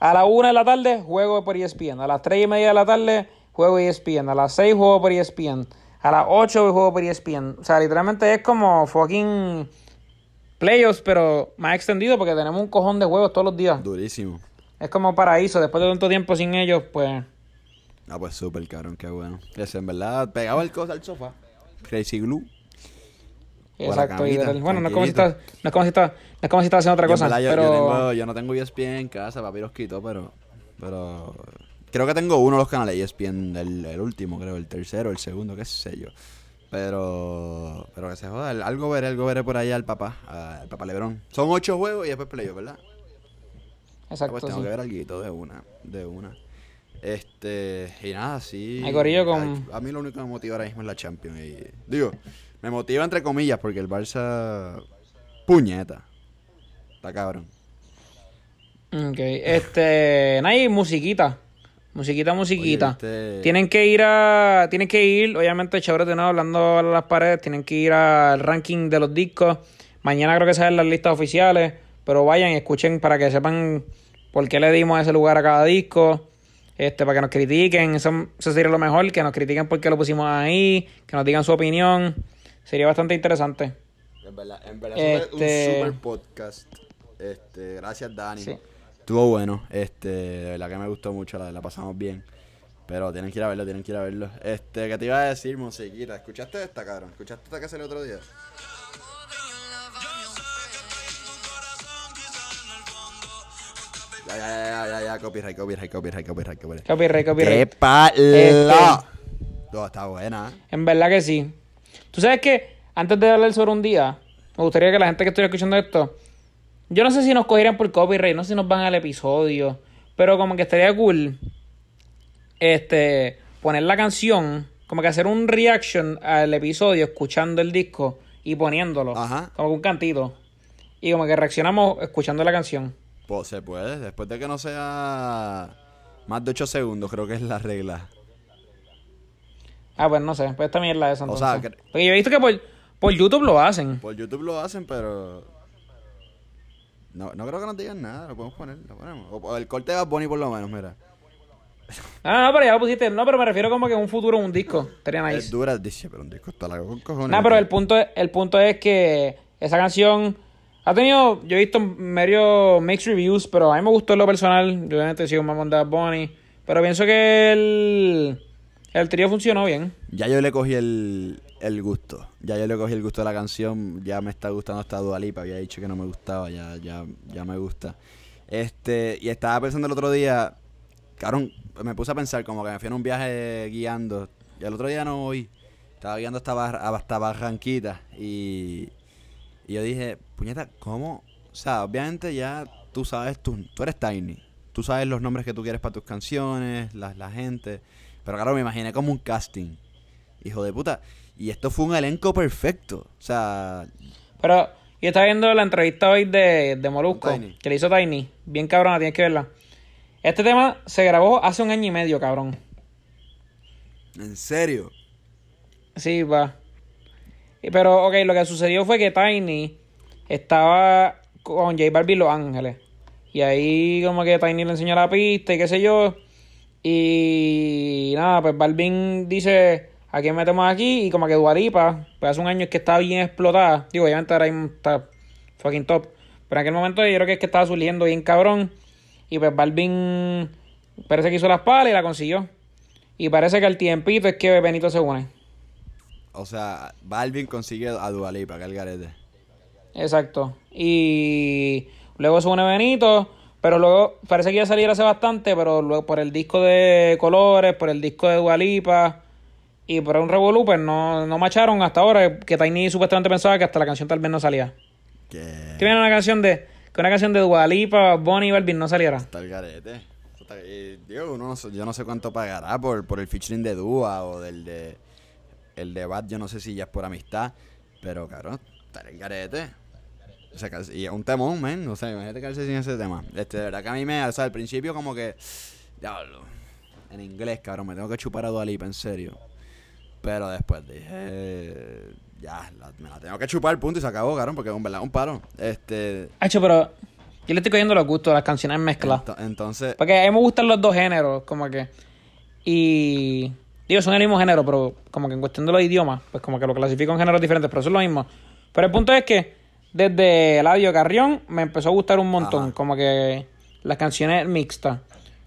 A la 1 de la tarde juego por ESPN. A las 3 y media de la tarde juego ESPN. A las 6 juego por ESPN. A las 8 juego por ESPN. O sea, literalmente es como fucking playoffs, pero más extendido porque tenemos un cojón de juegos todos los días. Durísimo. Es como paraíso. Después de tanto tiempo sin ellos, pues... Ah, pues súper, cabrón, qué bueno. Ese, en verdad, pegaba el cosa al sofá. Crazy Glue. Exacto. del- bueno, no es como si estás, no es como si estás, no es como si estás haciendo otra Yo, cosa, verdad, pero yo, tengo, yo no tengo ESPN en casa, papi los quitó, pero, pero creo que tengo uno de los canales ESPN, el, el último, creo, el tercero, el segundo, qué sé yo. Pero, pero que se joda, algo veré, algo veré por ahí al papá, al papá Lebrón. Son ocho juegos y después playoff, ¿verdad? Ah, exacto. pues tengo sí. que ver algo de una, de una. Este, y nada, sí. Ay, corillo, con- A, a mí lo único que me motiva ahora mismo es la Champions. Y, digo, me motiva entre comillas porque el Barça. Puñeta. Está cabrón. Ok, este, nada, y musiquita, musiquita, musiquita. Oye, ¿viste? Tienen que ir a, tienen que ir, obviamente, chévere de nuevo hablando a las paredes, tienen que ir al ranking de los discos. Mañana creo que salen las listas oficiales, pero vayan y escuchen para que sepan por qué le dimos ese lugar a cada disco. Este, para que nos critiquen, eso, eso sería lo mejor, que nos critiquen por qué lo pusimos ahí, que nos digan su opinión. Sería bastante interesante. En verdad, en verdad Este- un super podcast. Este, gracias Dani. Sí. Estuvo bueno. Este, de verdad que me gustó mucho, la, la pasamos bien. Pero tienen que ir a verlo, tienen que ir a verlo. Este, ¿qué te iba a decir, musiquita? ¿Escuchaste esta, cabrón? ¿Escuchaste esta que salió otro día? Ya, ya, ya, ya, ya, copyright, copyright, copyright, copyright, copyright. Copyright, ¡Qué copyright. palo! Este- No, está buena. En verdad que sí. Tú sabes que antes de hablar sobre un día, me gustaría que la gente que estuviera escuchando esto, yo no sé si nos cogieran por copyright, no sé si nos van al episodio, pero como que estaría cool este poner la canción, como que hacer un reaction al episodio escuchando el disco y poniéndolo, Ajá. como un cantito. Y como que reaccionamos escuchando la canción. Pues se puede, después de que no sea más de 8 segundos, creo que es la regla. Ah, pues no sé, pues esta mierda de eso O entonces. sea, que- Porque yo he visto que por, por YouTube lo hacen. Por YouTube lo hacen, pero. No, no creo que nos digan nada, lo podemos poner, lo ponemos. O, o el corte de Bad Bunny por lo menos, mira. Ah, no, pero ya lo pusiste. No, pero me refiero como que un futuro un disco. Estaría Es nice. dura, dice, pero un disco está largo con cojones. No, pero el punto, es, el punto es que esa canción ha tenido, yo he visto medio mixed reviews, pero a mí me gustó en lo personal. Yo obviamente sigo mamón de Bunny. Pero pienso que el, el trío funcionó bien. Ya yo le cogí el, el gusto. Ya yo le cogí el gusto de la canción. Ya me está gustando esta Dualipa. Había dicho que no me gustaba. Ya, ya, ya me gusta. Este, y estaba pensando el otro día. Cabrón, me puse a pensar como que me fui en un viaje guiando. Y el otro día no oí. Estaba guiando hasta, Bar- hasta Barranquita. Y, y yo dije, puñeta, ¿cómo? O sea, obviamente ya tú sabes, tú, tú eres Tiny. Tú sabes los nombres que tú quieres para tus canciones, la, la gente. Pero claro, me imaginé como un casting. Hijo de puta. Y esto fue un elenco perfecto. O sea, Pero yo estaba viendo la entrevista hoy de, de Molusco, que le hizo Tiny. Bien cabrona, tienes que verla. Este tema se grabó hace un año y medio, cabrón. en serio. Sí, va. Y- Pero, ok, lo que sucedió fue que Tiny estaba con J Balvin Los Ángeles. Y ahí como que Tiny le enseñó la pista y qué sé yo. Y nada, pues Balvin dice, ¿a quién metemos aquí? Y como que Dualipa, pues hace un año es que estaba bien explotada. Digo, obviamente ahora mismo está fucking top. Pero en aquel momento yo creo que es que estaba surgiendo bien cabrón. Y pues Balvin parece que hizo las palas y la consiguió. Y parece que al tiempito es que Benito se une. O sea, Balvin consigue a Dualipa, que el garete. Exacto. Y luego se une Benito, pero luego parece que iba a salir hace bastante, pero luego por el disco de colores, por el disco de Dualipa y por un revolú, pues no, no macharon hasta ahora, que Tiny supuestamente pensaba que hasta la canción tal vez no salía. Que Que viene una canción de que una canción de Dualipa, Bonnie y Balvin no saliera. está el garete. Está- digo, uno no sé- yo no sé cuánto pagará por, por el featuring de Dua o del de el de Bad, yo no sé si ya es por amistad, pero cabrón, está el garete. O sea, y es un temón, men. O sea, imagínate quedarse sin ese tema. Este, de verdad que a mí me, o sea, al principio como que, diablo, en inglés, cabrón, me tengo que chupar a Dualipa, en serio. Pero después dije, ya, la- me la tengo que chupar, punto, y se acabó, cabrón, porque es un verdad un paro. Este, Hacho, pero yo le estoy cogiendo los gustos a las canciones mezcladas. ento- entonces, Porque a mí me gustan los dos géneros, como que. Y. Digo, son el mismo género, pero como que en cuestión de los idiomas, pues como que lo clasifico en géneros diferentes, pero son lo mismo. Pero el punto es que desde Eladio Carrión me empezó a gustar un montón, Ajá. como que las canciones mixtas.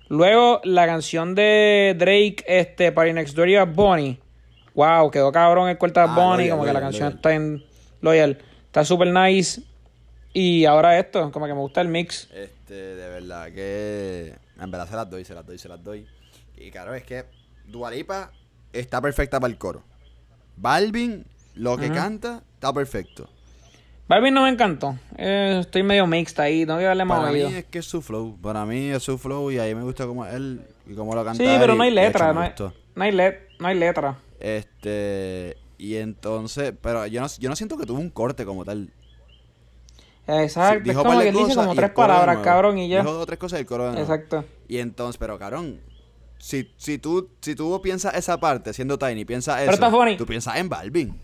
Luego, la canción de Drake, este, Party Next Door y Bad Bunny. Wow, quedó cabrón el corte de Bad Ah, Bunny, Loyal, como que la canción Loyal. está en Loyal. Está super nice. Y ahora esto, como que me gusta el mix. Este, de verdad que. En verdad se las doy, se las doy, se las doy. Y claro, es que Dualipa está perfecta para el coro. Balvin, lo que canta, está perfecto. Balvin no me encantó. Eh, estoy medio mixed ahí, no a darle más Para mí oído. es que es su flow. Para mí es su flow y ahí me gusta como él y cómo lo canta. Sí, pero y no hay hecho letra, no hay, no hay, let- no hay letra. Este. Y entonces. Pero yo no, yo no siento que tuvo un corte como tal. Exacto, Sí, es como que él dice como tres palabras, cabrón, y ya. Dijo dos tres cosas y el coro de nuevo. Exacto. Y entonces, pero cabrón, si, si tú si tú piensas esa parte siendo Tiny, piensas eso, Pero está funny. tú piensas en Balvin.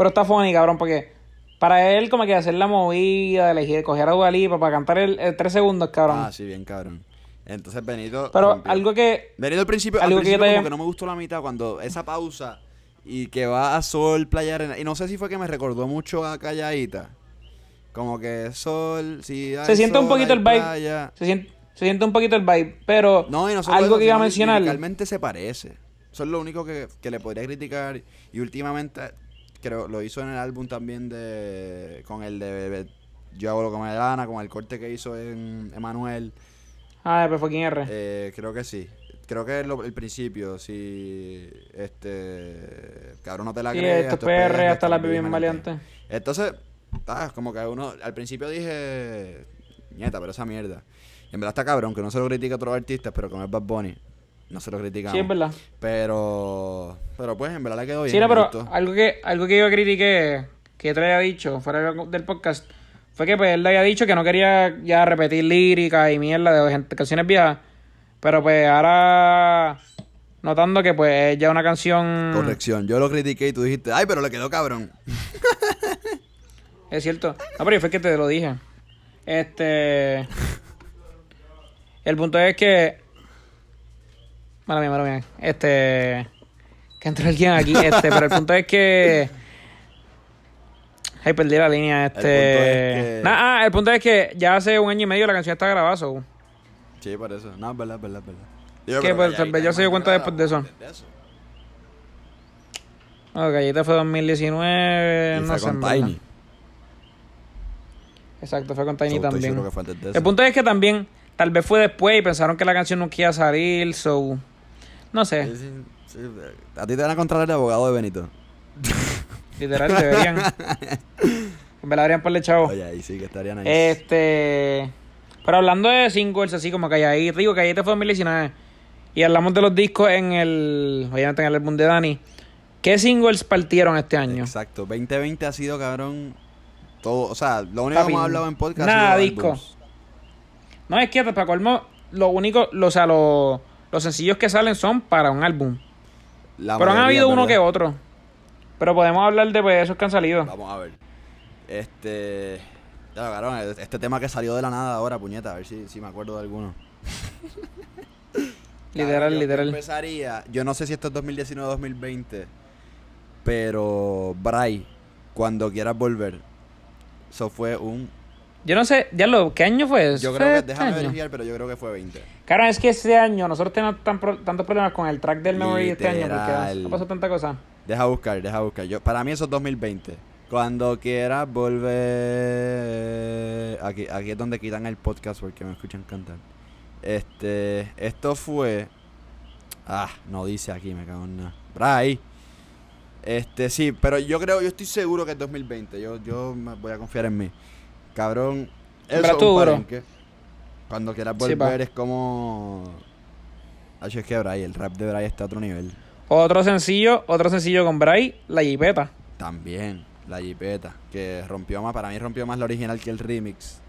Pero está funny, cabrón, porque para él como que hacer la movida, elegir, coger a Dualipa para cantar el, el tres segundos, cabrón. Ah, sí, bien cabrón. Entonces Benito Pero rompió. algo que... Benito al principio, algo al que principio te- como que no me gustó la mitad cuando esa pausa y que va a sol, playa, arena. Y no sé si fue que me recordó mucho a Calladita. Como que sol, sí, hay Se siente un poquito el vibe. playa. Se siente, se siente un poquito el vibe, pero No, y no algo que iba a mencionar... Realmente se parece. Eso es lo único que, que le podría criticar. Y últimamente, creo, lo hizo en el álbum también de. Con el de. Yo hago lo que me gana, con el corte que hizo en Emanuel. Ah, de fucking R. Eh, creo que sí. Creo que es lo- el principio. Si. Este. Cabrón, no te la sí, crees. esto es PR hasta la bien valiente. Entonces, ah, como que uno. Al principio dije. Nieta, pero esa mierda. Y en verdad está cabrón, que no se lo critica a otros artistas, pero como es Bad Bunny, no se lo criticamos. Sí, es verdad. Pero. Pero pues, en verdad le quedó bien. Sí, no, pero gustó. algo que, algo que yo critiqué, que yo te había dicho fuera del podcast, fue que pues él le había dicho que no quería ya repetir lírica y mierda de gente- canciones viejas. Pero pues ahora notando que pues es ya una canción. Corrección, yo lo critiqué y tú dijiste, ay, pero le quedó cabrón. Es cierto. No, pero fue que te lo dije. Este. El punto es que. Mala mía, mala mía. Este. Que entró alguien aquí. Este, pero el punto es que. Ay, perdí la línea. Este. punto es que- Nah, ah, el punto es que ya hace un año y medio la canción está grabada. so. Sí, por eso. No, es verdad, es verdad, es verdad. Digo, Que, pues, tal vez ya se dio cuenta después de eso. Ok, este fue 2019. Y no fue sé, con verdad. Tiny. Exacto, fue con Tiny también. seguro que fue antes de El eso. punto es que también, tal vez fue después y pensaron que la canción nunca iba a salir, so. No sé, Sí, sí, sí. A ti te van a contratar de abogado de Benito. literal, deberían. Me la darían por el chavo. Oye, ahí sí que estaría nice. Este. Pero hablando de singles, así como Calladita, digo, Calladita fue 2019. Y hablamos de los discos en el. Obviamente en el álbum de Dani. ¿Qué singles partieron este año? Exacto. 2020 ha sido, cabrón, todo. O sea, lo único Papi, que hemos hablado en podcast nada disco. álbums. No, es que para colmo, lo único, lo- o sea, lo- los sencillos que salen son para un álbum. La Pero han habido uno que otro. Pero podemos hablar de pues, esos que han salido. Vamos a ver. Este. Ya, cabrón, este tema que salió de la nada ahora, puñeta, a ver si, si me acuerdo de alguno. Literal, literal. Empezaría, yo no sé si esto es 2019 o 2020, pero Bray, cuando quieras volver, eso fue un. Yo no sé, ya lo, ¿qué año fue? Yo ¿Fue creo que, déjame año? verificar, pero yo creo que fue 20. Claro, es que este año nosotros tenemos tan pro- tantos problemas con el track del memory de este año porque Literal. ha pasado tanta cosa. Deja buscar, deja buscar. Yo, para mí eso es 2020. Cuando quieras volver. Aquí, aquí es donde quitan el podcast porque me escuchan cantar. Este. Esto fue. Ah, no dice aquí, me cago en nada. Bray. Este, sí, pero yo creo, yo estoy seguro que es 2020. Yo, yo voy a confiar en mí. Cabrón. Eso es un palenque. Cuando quieras Sí, volver es como. Ay, es que Bray, el rap de Bray está a otro nivel. Otro sencillo, otro sencillo con Bray, La Jipeta. También, la jipeta, que rompió más, para mí rompió más la original que el remix.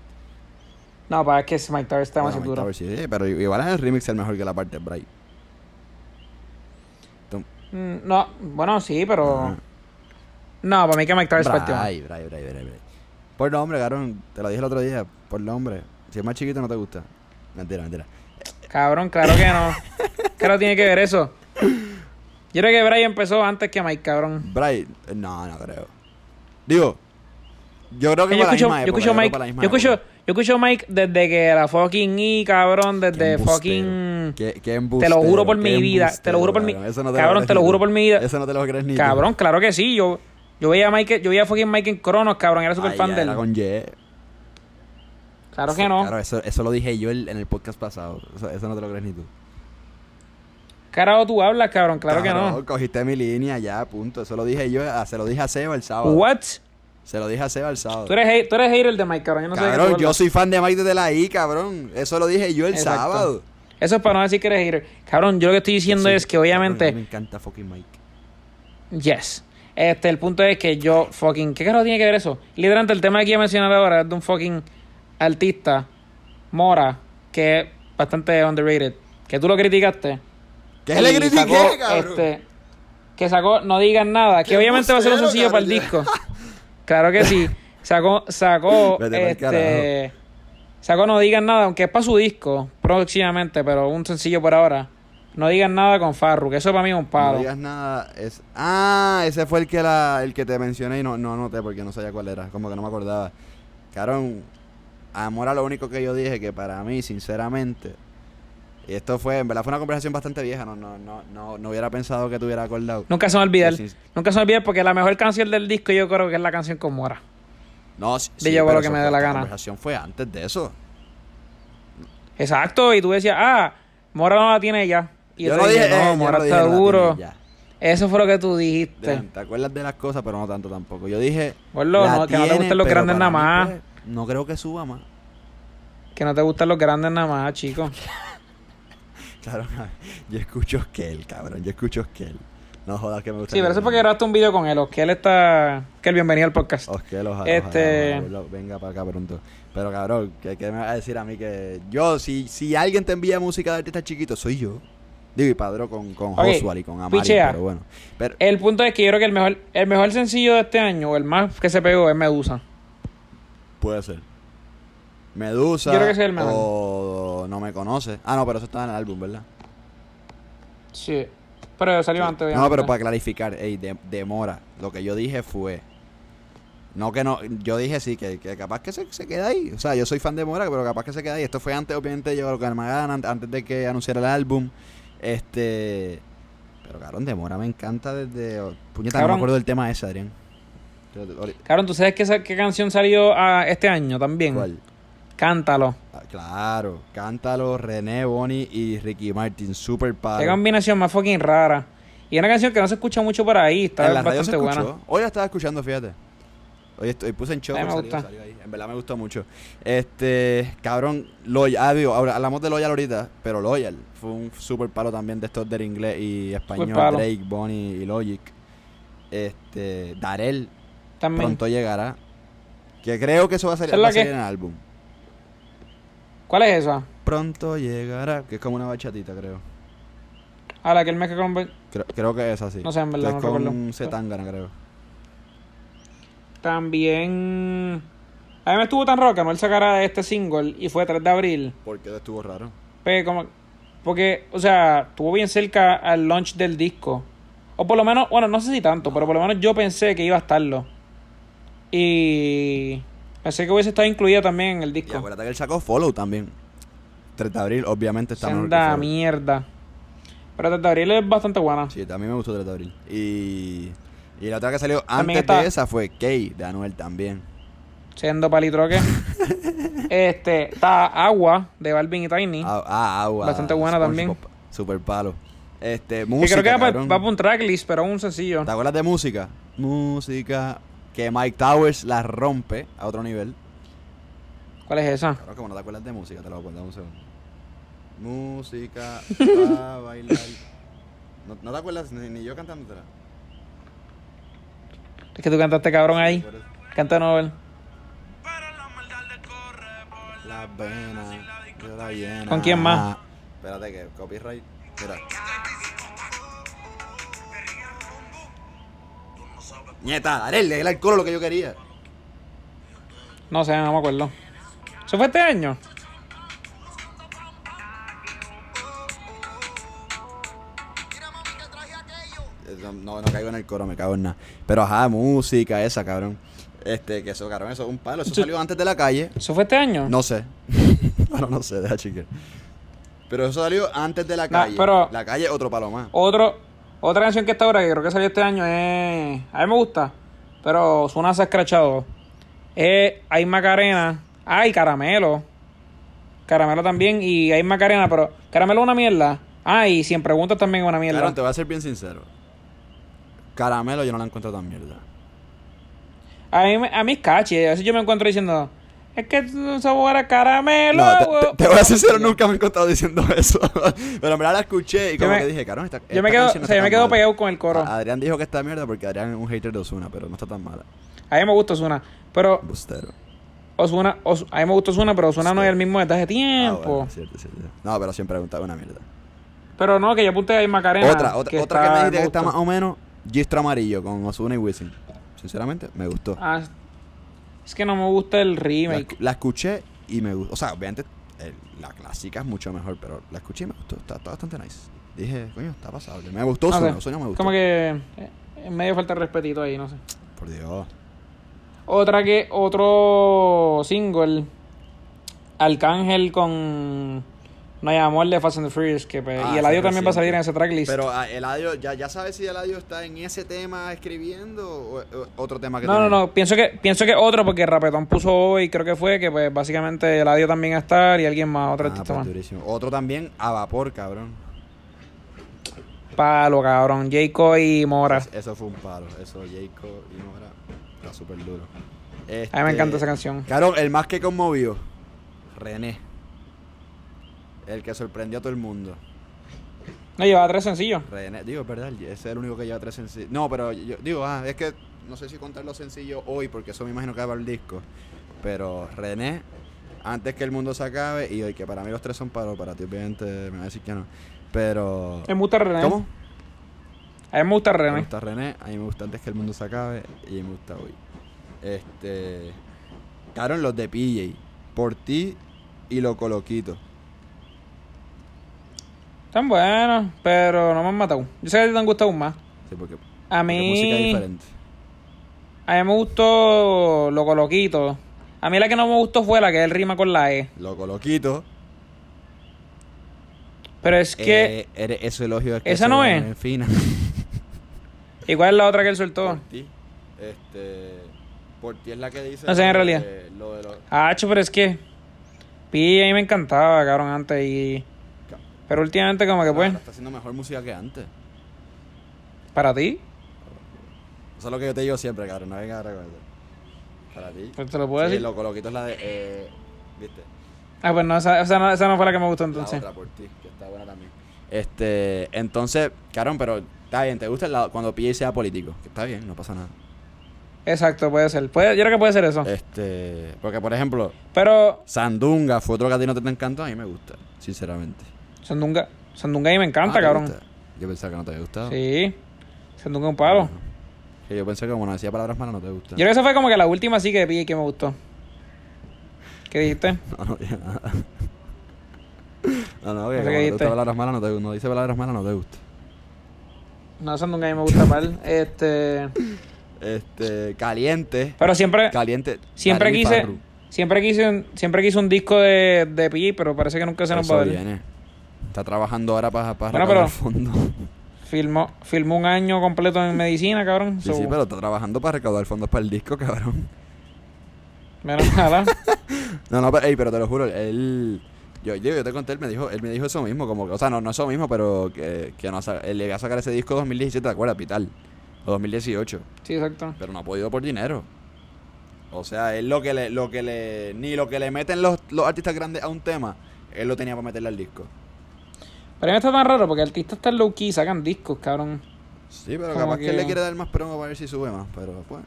No, para que Mike Tower está más Bueno, duro. Tower sí, pero igual en el remix es mejor que la parte de Bray. Mm, No, bueno, sí, pero... No, para mí que Mike Tower es Bray, Bray, Bray, Bray. Por nombre, cabrón, te lo dije el otro día, por nombre. Si es más chiquito no te gusta. Mentira, mentira. Cabrón, claro que no. ¿Qué no tiene que ver eso? Yo creo que Bray empezó antes que Mike, cabrón. Bray, eh, no, no creo. Digo, Yo creo que yo para la escucho, misma yo escucho Mike, la yo escucho, época. yo escucho Mike desde que la fucking E, cabrón, desde fucking Qué- qué te lo juro por mi vida, te lo juro por mi cabrón. Te lo juro por mi vida. Eso no te lo crees ni tú. Cabrón, claro que sí, yo yo veía a Mike, yo veía a fucking Mike en Cronos, cabrón, era super Ay, fan de él. era con Ye. Claro que no. Claro, eso, eso lo dije yo el- en el podcast pasado. Eso, eso no te lo crees ni tú. Carajo tú hablas, cabrón, claro que Cabrón, no. Cogiste mi línea ya, punto. Eso lo dije yo, ah, se lo dije a Seba el sábado. What? Se lo dije a Seba el sábado. Tú eres, tú eres hater de Mike, cabrón, yo no sé de Cabrón, yo soy fan de Mike desde la I, cabrón. Eso lo dije yo el Exacto. sábado. Eso es para no decir que eres hater. Cabrón, yo lo que estoy diciendo Sí, es que cabrón, obviamente Me encanta fucking Mike. Yes. Este, el punto es que yo fucking... ¿Qué carajo tiene que ver eso? Literalmente el tema que iba a mencionar ahora es de un fucking artista, Mora, que es bastante underrated. Que tú lo criticaste. ¿Qué le critiqué, sacó, cabrón? Este, que sacó No Digan Nada. Que obviamente va a ser un sencillo para el disco. Claro que sí. Sacó, sacó, este... Sacó No Digan Nada, aunque es para su disco próximamente, pero un sencillo por ahora. No Digan Nada con Farru, que eso para mí es un palo. No digas nada. Es... Ah, ese fue el que la, el que te mencioné y no, no anoté porque no sabía cuál era. Como que no me acordaba. Cabrón, amor a lo único que yo dije que para mí, sinceramente, y esto fue, en verdad fue una conversación bastante vieja. No, no, no, no, no hubiera pensado que te hubiera acordado. Nunca se me olvida. Que sin- Nunca se me olvida porque la mejor canción del disco yo creo que es la canción con Mora. No, sí, De yo lo que me dé la gana. conversación fue antes de eso. Exacto, y tú decías, ah, Mora no la tiene ya. Y yo te no dije, dije, eh, no, yo Mora no está "La duro. tiene ya". Eso fue lo que tú dijiste. Dejan, ¿Te acuerdas de las cosas, pero no tanto tampoco? Yo dije. La no, que no te gusten los grandes nada más. pues, no creo que suba más. Que no te gustan los grandes nada más, chicos. Claro, yo escucho Oskel, cabrón. Yo escucho Oskel. No jodas que me gusta. Sí, pero eso es porque grabaste un video con él. Él está. Que bienvenido al podcast. Oskel, ojalá, Este- ojalá, venga para acá pronto. Pero cabrón, ¿qué, qué me vas a decir a mí que yo, si, si alguien te envía música de artistas chiquitos, soy yo. Digo, y Padro con, con Ok, Joshua y con Amari, pichea. pero bueno. Pero, El punto es que yo creo que el mejor, el mejor sencillo de este año, o el más que se pegó, es Medusa. puede ser. Medusa Yo creo que es el mejor. o No Me Conoce. Ah, no, pero eso está en el álbum, ¿verdad? Sí. Pero salió antes, obviamente. No, pero para clarificar, ey, de- demora. Lo que yo dije fue. No que no, yo dije sí, que, que capaz que se, se queda ahí. O sea, yo soy fan de Mora, pero capaz que se queda ahí. Esto fue antes, obviamente, yo lo que me hagan an- antes de que anunciara el álbum. Este. Pero cabrón, de Mora me encanta desde. oh, Puñeta, no me acuerdo del tema ese, Adrián. Cabrón, ¿tú sabes qué, qué canción salió ah, este año también? ¿Cuál? Cántalo. Ah, claro, Cántalo, René, Bonnie y Ricky Martin, super Qué padre. combinación más fucking rara. Y una canción que no se escucha mucho por ahí. Está En la radio se bastante buena. Hoy la estaba escuchando, fíjate. Hoy estoy, puse en show. Me salió- gusta. salió ahí. En verdad me gustó mucho. Este, cabrón, Loyal. Ah, digo, ahora hablamos de Loyal ahorita, pero Loyal fue un super palo también de estos del inglés y español. Drake, Bonnie y Logic. Este, Darel También. pronto llegará. Que creo que eso va a salir, ¿Esa es va a salir que? en el álbum. ¿Cuál es esa? Pronto llegará, que es como una bachatita, creo. A la que él me con... Creo, creo que es así. No sé, en verdad, Que no es con recuerdo. Zetangana, creo. También... A mí me estuvo tan raro que no él sacara este single y fue 3 de abril. Porque estuvo raro. Pues como... Porque, o sea, estuvo bien cerca al launch del disco. O por lo menos, bueno, no sé si tanto, pero por lo menos yo pensé que iba a estarlo. Y... Pensé que hubiese estado incluida también en el Y disco. acuérdate que él sacó Follow también. 3 de abril, obviamente está Senda mierda. Pero 3 de abril es bastante buena. Sí, también me gustó 3 de abril. Y, y la otra que salió También antes está- de esa fue Kay de Anuel también. Siendo palitroque. este, está Agua de Balvin y Tiny. Ah, ah, agua. Bastante buena también. SpongeBob, Super palo. Este, que música, creo que va, pa- cabrón. va por un tracklist, pero un sencillo. ¿Te acuerdas de música? Música. Que Mike Towers la rompe a otro nivel. ¿Cuál es esa? Claro, como no te acuerdas de música, te lo voy a contar un segundo. Música para bailar. ¿No, no te acuerdas ni, ni yo cantándotela? Es que tú cantaste cabrón ahí. Canta Nobel. La vena, yo la llena. ¿Con quién más? Espérate que copyright. Mira. Nieta, dale, le el alcohol lo que yo quería. No sé, no me acuerdo. ¿Eso fue este año? El coro, me cago en nada. Pero ajá, música esa, cabrón. Este, que eso, cabrón, eso es un palo. Eso salió antes de la calle. ¿Eso fue este año? No sé. bueno, no sé, deja chique. Pero eso salió antes de la calle. pero- La calle, otro palo más. Otro, otra canción que está ahora, que creo que salió este año, es. A mí me gusta, pero suena se ha escrachado. Es Hay Macarena. Ay, Caramelo. Caramelo también. Y hay Macarena, pero Caramelo es una mierda. Ah, y Cien Preguntas también es una mierda. Claro, te voy a ser bien sincero. Caramelo yo no la encuentro tan mierda. A mí, me- a mí es catchy. A veces yo me encuentro diciendo. Es que sabor a caramelo. No, te, huevo". te- te voy a ser sincero, nunca me he encontrado diciendo eso. Pero en verdad la escuché y como me- que dije, cabrón, esta, Yo me quedo, o sea, yo está me quedo mala". pegado con el coro. A- Adrián dijo que está mierda porque Adrián es un hater de Osuna, pero no está tan mala. A mí me gusta Osuna. Pero Bustero. Osuna, Os- a mí me gusta Osuna, pero Osuna no es el mismo desde hace Ah, tiempo. bueno, cierto, cierto. No, pero siempre preguntaba una mierda. Pero no, que yo apunté ahí Macarena. Otra, otra, otra que está- me dijiste que está más o menos, Gistro Amarillo con Osuna y Wisin. Sinceramente, me gustó. Ah, es que no me gusta el remake. la escuché y me gustó. O sea, obviamente la clásica es mucho mejor, pero la escuché y me gustó. Está, está bastante nice. Dije, coño, está pasable. Me gustó Osuna me gustó. Como que eh, en medio falta respetito ahí, no sé. Por Dios. Otra que, otro single, Arcángel con No hay amor de Fast and the Furious, que pues, Ah, y el es también va a salir en ese tracklist. Pero ah, Eladio, ¿ya, ¿ya sabes si Eladio está en ese tema escribiendo o, o otro tema que no, no, tiene? no, pienso que, pienso que otro, porque Rapetón puso hoy, creo que fue, que pues básicamente el audio también va a estar y alguien más, otro Ah, artista pues, más. durísimo. Otro también a vapor, cabrón. Palo, cabrón, Jayco y Mora. Es- Eso fue un palo. Eso, Jacob y Mora. Está súper duro. A mí me encanta esa Este, canción. Cabrón, el más que conmovió. René. El que sorprendió a todo el mundo. No, llevaba tres sencillos. René, digo, es verdad, ese es el único que lleva tres sencillos. No, pero yo digo, ah, es que no sé si contar los sencillos hoy, porque eso me imagino que va el disco. Pero René, antes que el mundo se acabe, y hoy, que para mí los tres son paros, para ti obviamente me va a decir que no. Pero. Me gusta René. ¿Cómo? A mí me gusta Me René. gusta René, a mí me gusta antes que el mundo se acabe, y me gusta hoy. Este. Caron los de PJ. Por ti y lo coloquito. Están buenos, pero no me han matado. Yo sé que a ti te han gustado aún más. Sí, porque, A porque música mí, diferente. a mí me gustó lo coloquito. A mí la que no me gustó fue la que él rima con la E. Lo coloquito. Pero es que, Eh, eso elogio es que ¿Esa no es? Fina. igual es la otra que él soltó. Por ti. Este. Por ti es la que dice. No sé, en lo de- realidad. Lo de los. Ah, pero es que. Pi a mí me encantaba, cabrón, antes y. Pero últimamente, como que pues, Está haciendo mejor música que antes. para ti, Eso es lo que yo te digo siempre, cabrón. No venga a recordar. Para ti. pues te lo puedo Sí, decir. lo coloquito es la de. Eh, ¿Viste? Ah, pues no esa, esa no, esa no fue la que me gustó La entonces. otra por ti, que está buena también. Este, entonces, cabrón, pero está bien, ¿te gusta el lado- cuando PJ sea político? Que está bien, no pasa nada. Exacto, puede ser. Puede, yo creo que puede ser eso. Este, porque por ejemplo, Pero Sandunga fue otro que a ti no te encantó, a mí me gusta, sinceramente. Sandunga, Sandunga a mí me encanta, Ah, ¿te cabrón. gusta? Yo pensaba que no te había gustado. Sí. Sandunga es un palo. Que yo pensé que como no decía palabras malas no te gusta. Yo creo que esa fue como que la última sí que vi que me gustó. ¿Qué dijiste? No, no dije nada. No, no, que No sé qué dijiste. palabras malas, no, te, no dice palabras malas, no te gusta. No, Sandunga a mí me gusta pal. Este. Este, caliente. Pero siempre. Caliente. Siempre quise. Siempre quise, un, siempre quise un disco de, de pero parece que nunca se nos va a dar. Está trabajando ahora para, para Bueno, recaudar fondos. Filmó, filmó un año completo en medicina, cabrón. Sí, So, sí, pero está trabajando para recaudar fondos para el disco, cabrón. Menos nada. No, no, pero, ey, pero te lo juro, él... Yo, yo, yo te conté, él me dijo, él me dijo eso mismo, como que, o sea, no, no eso mismo, pero que, que no, él le iba a sacar ese disco 2017, ¿te acuerdas? Vital. O 2018. Sí, exacto. Pero no ha podido por dinero. O sea, él lo que le, lo que le, ni lo que le meten los, los artistas grandes a un tema, él lo tenía para meterle al disco. Pero a mí está tan raro porque artistas tan low key sacan discos, cabrón. Sí, pero capaz que... que- él le quiere dar más promo para ver si sube más, pero pues,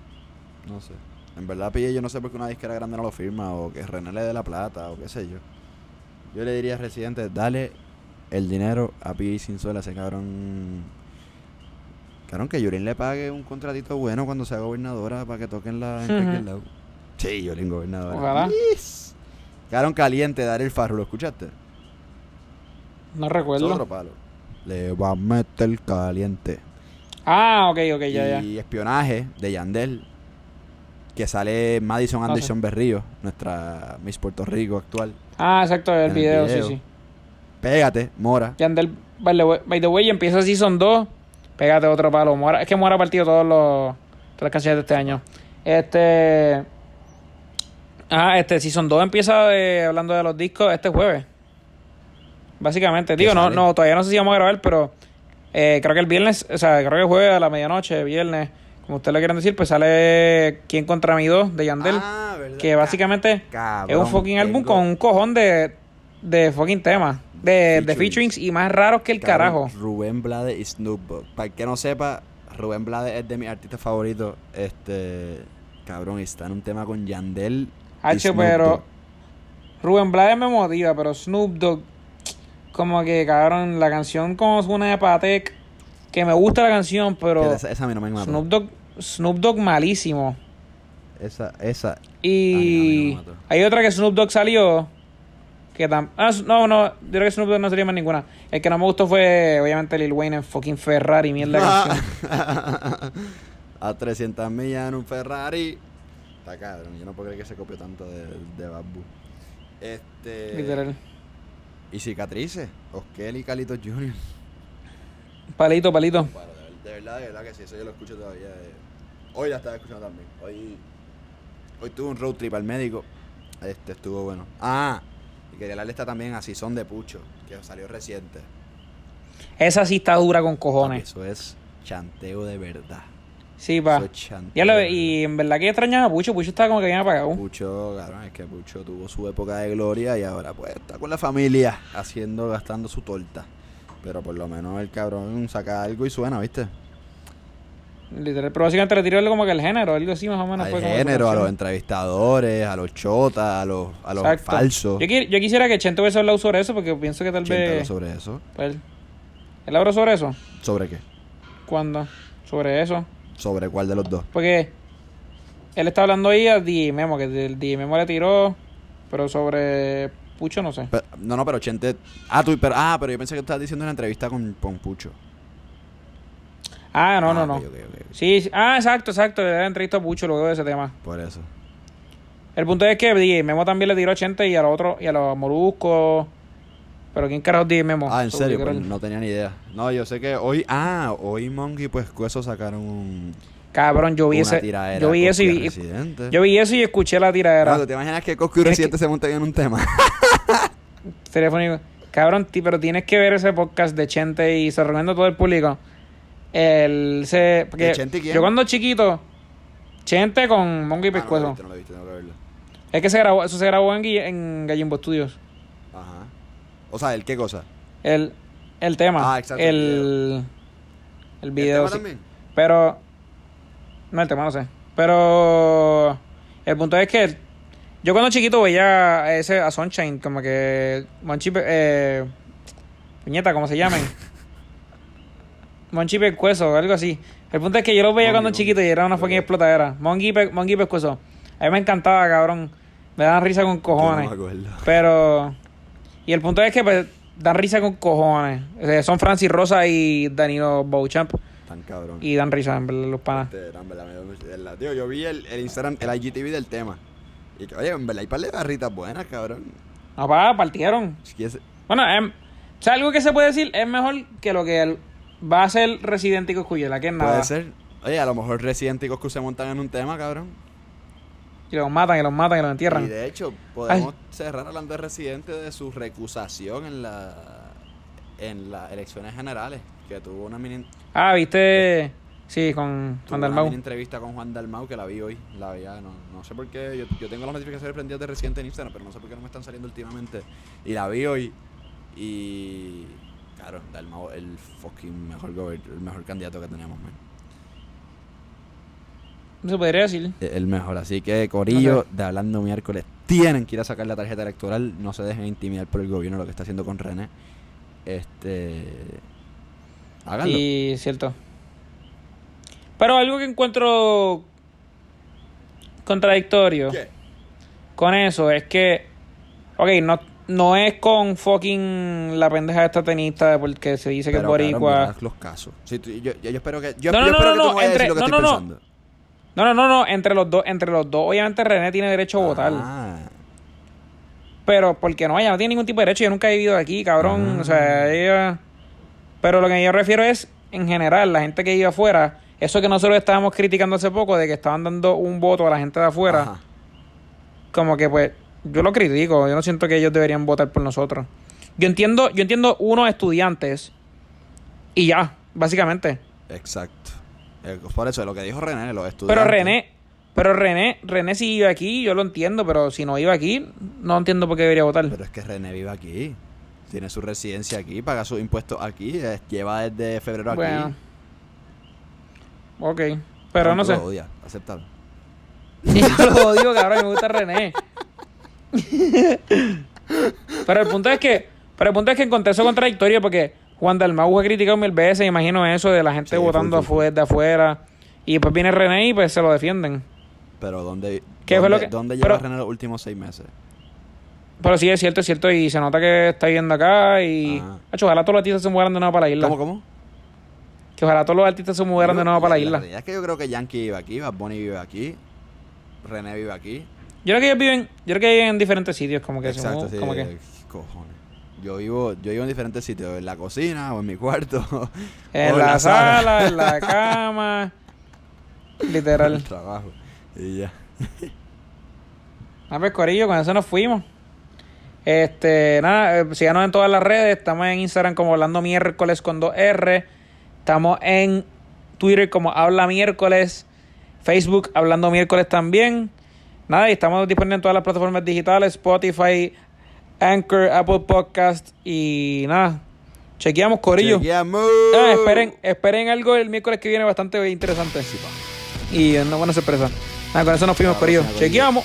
no sé. En verdad, pille, yo no sé por qué una disquera grande no lo firma, o que René le dé la plata, o qué sé yo. Yo le diría a Residente, dale el dinero a P.I. Sinzuela, ese cabrón. Cabrón, que Yurin le pague un contratito bueno cuando sea gobernadora para que toquen la en Ujú. cualquier lado. Sí, Yurin gobernadora. Ojalá. Yes. Cabrón caliente, dar el farro, ¿lo escuchaste? No recuerdo. otro palo. Le va a meter caliente. Ah, ok, ok, ya, ya. y espionaje de Yandel. que sale Madison Anderson Berrío, nuestra Miss Puerto Rico actual. Ah, exacto, el En el video, video. sí, sí. Pégate, Mora. Yandel, by the way, by the way, empieza Season 2. Pégate otro palo. Mora, es que Mora ha partido todos los, todas las canciones de este año. Este. Ah, este Season 2 empieza eh, hablando de los discos este jueves. Básicamente. Digo, no, sale? no, todavía no sé si vamos a grabar, pero eh, creo que el viernes, o sea, creo que el jueves a la medianoche, viernes, como ustedes lo quieran decir, pues sale Quién contra mi 2 de Yandel. Ah, verdad. que básicamente es un fucking álbum con un cojón de, de fucking temas. De, de Featurings. featurings y más raros que el Cabrón, carajo. Rubén Blades y Snoop Dogg. Para el que no sepa, Rubén Blades es de mis artistas favoritos. Este. Cabrón, está en un tema con Yandel. y Snoop pero Dogg. Rubén Blades me motiva, pero Snoop Dogg, como que cabrón, la canción como suena de Patek, que me gusta la canción, pero Esa, esa a mí no me mató. Snoop Dogg, Snoop Dogg malísimo. Esa, esa. Y A mí- a mí no me mató. hay otra que Snoop Dogg salió. Que tam ah, no, no, yo creo que Snoop Dogg no sería más ninguna. El que no me gustó fue, obviamente, Lil Wayne en fucking Ferrari, mierda de canción. a 300 millas en un Ferrari. Está cabrón, yo no puedo creer que se copió tanto de, de Bad. Este. Literal. Y cicatrices. Oskel y Calitos Jr. Palito, palito. Bueno, de, de verdad, de verdad que sí, eso yo lo escucho todavía. eh. Hoy la estaba escuchando también. Hoy, hoy tuve un road trip al médico. Este estuvo bueno. Ah, y quería hablarle esta también a Son de Pucho, que salió reciente. Esa sí está dura con Papi, cojones. Eso es chanteo de verdad. Sí, pa. Ya lo, y en verdad que extrañaba a Pucho. Pucho estaba como que bien apagado. Pucho, cabrón, es que Pucho tuvo su época de gloria y ahora pues está con la familia haciendo, gastando su torta. Pero por lo menos el cabrón saca algo y suena, ¿viste? Literal. Pero básicamente le tiró como que el género, algo así más o menos. Al género, a los entrevistadores, a los chotas, a los, a los Exacto. falsos. Yo, yo quisiera que Chente hubiese hablado sobre eso porque pienso que tal vez. sobre eso. Pues, ¿Él habló sobre eso? ¿Sobre qué? ¿Cuándo? Sobre eso. ¿Sobre cuál de los dos? Porque él está hablando ahí a Di Memo, que el Di Memo le tiró, pero sobre Pucho no sé. Pe- no, no, pero Chente... Ah, tú, pero, ah, pero yo pensé que estabas diciendo una entrevista con, con Pucho. Ah, no, Ah, no, no. ok, ok, ok. Sí, ah, exacto, exacto. Le da entrevista a Pucho luego de ese tema. Por eso. El punto es que Di Memo también le tiró a Chente y a los otros, y a los moluscos. Pero ¿quién carajo Di Memo? Ah, ¿en serio? Pues no tenía ni idea. No, yo sé que hoy... Ah, hoy Monkey pues Cueso sacaron un... Cabrón, yo vi tiradera Yo vi eso y. Residente. Yo vi eso y escuché la No, tiradera. ¿tú te imaginas que Coscu y Residente se montan en un tema? Telefónico. Cabrón, ti- pero tienes que ver ese podcast de Chente y se recomiendo a todo el público. El se porque ¿De Chente y quién? yo cuando chiquito Chente con Mongo y Ah, no lo he Pescuezo. no que verlo. es que se grabó, eso se grabó en, en Gallimbo Studios. O sea, ¿el qué cosa? El, el tema. Ah, exacto, el El, el video. ¿El tema sí. también? Pero. No, el tema no sé. Pero. El punto es que. Yo cuando chiquito veía a ese a Sunshine, como que. Monchi. Eh, puñeta, ¿cómo se llaman? Monchi Pescuezo o algo así. El punto es que yo lo veía Mongi, cuando Mongi. chiquito y era una fucking explotadera. Mongi, Pe- Mongi Pescuezo. A mí me encantaba, cabrón. Me daban risa con cojones. No me acuerdo. Pero. Y el punto es que pues, dan risa con cojones. O sea, son Francis Rosa y Danilo Beauchamp. Tan cabrón. Y dan risa, en verdad, los panas. Este, en verdad, verdad, Tío, yo vi el, el Instagram, el IGTV del tema. Y que, oye, en verdad hay par de barritas buenas, cabrón. No, pa, partieron. Es es- Bueno, em, o sea, algo que se puede decir es mejor que lo que el- va a ser Resident Evil Cuyela, que es nada. puede ser. Oye, a lo mejor Resident Coscu se montan en un tema, cabrón. Y los matan, y los matan, y los Y entierran. de hecho, podemos cerrar hablando de Residente de su recusación en la en las elecciones generales. Que tuvo una mini, Ah, viste. Sí, con Juan una Dalmau. mini entrevista con Juan Dalmau que la vi hoy. La vi ya, no, no sé por qué. Yo, yo tengo las notificaciones prendidas de Residente en Instagram, pero no sé por qué no me están saliendo últimamente. Y la vi hoy. Y. Claro, Dalmau, el fucking mejor el mejor candidato que tenemos, man. Se podría decir. El mejor. Así que, Corillo, de hablando miércoles, tienen que ir a sacar la tarjeta electoral. No se dejen intimidar por el gobierno, lo que está haciendo con René. Este. Háganlo. Y cierto. Pero algo que encuentro contradictorio ¿Qué? con eso es que, ok, no, no es con fucking la pendeja esta tenista porque se dice que es boricua. los casos. Sí, yo, yo- yo espero que. Yo, No, yo no, espero no, que tú no, entre- lo que no, estoy no, no. pensando. No, no, no, no, entre los dos, entre los dos, obviamente René tiene derecho a votar. Ah, Pero, porque no, ella no tiene ningún tipo de derecho, yo nunca he vivido aquí, cabrón. Ah. O sea, ella. Pero lo que yo refiero es, en general, la gente que vive afuera, eso que nosotros estábamos criticando hace poco, de que estaban dando un voto a la gente de afuera, ajá. como que pues, yo lo critico, yo no siento que ellos deberían votar por nosotros. Yo entiendo, yo entiendo unos estudiantes y ya, básicamente. Exacto. Eh, Por eso, lo que dijo René, los estudiantes. Pero René, pero René, René si vive aquí, yo lo entiendo, pero si no vive aquí, no entiendo por qué debería votar. Pero es que René vive aquí. Tiene su residencia aquí, paga sus impuestos aquí. eh, Lleva desde febrero aquí. Bueno. Ok, pero Tú no sé. lo odias, acéptalo. Yo lo odio, cabrón, me gusta René. pero el punto es que, pero el punto es que encontré eso contradictorio porque Juan Dalmau ha criticado mil veces, imagino eso de la gente Sí, votando afuera, de afuera. Y después viene René y pues se lo defienden. Pero ¿dónde, ¿Qué fue dónde, lo que- ¿dónde lleva pero- René los últimos seis meses? Pero sí, es cierto, es cierto. Y se nota que está viviendo acá. Y. Ah. Hacho, ojalá todos los artistas se mudaran de nuevo para la isla. ¿Cómo, cómo? Que ojalá todos los artistas se mudaran de nuevo para la isla. realidad es que yo creo que Yankee vive aquí, Bad Bunny vive aquí, René vive aquí. Yo creo que ellos viven, yo creo que viven en diferentes sitios, como que se Exacto, mu- sí. como que Cojones. Yo vivo, yo vivo en diferentes sitios, en la cocina o en mi cuarto. en o la, sala, en la cama. en Literal. el trabajo. Y ya. Ah, pues Corillo, con eso nos fuimos. Este, nada, eh, síganos en todas las redes. Estamos en Instagram como Hablando Miércoles con 2R. Estamos en Twitter como Habla Miércoles. Facebook Hablando Miércoles también. Nada, y estamos disponibles en todas las plataformas digitales: Spotify, Anchor, Apple Podcast. Y nada, chequeamos, Corillo. Chequeamos. Ah, esperen, esperen algo el miércoles que viene bastante interesante. Y una buena sorpresa. Nada, con eso nos fuimos, sí, Corillo. Chequeamos.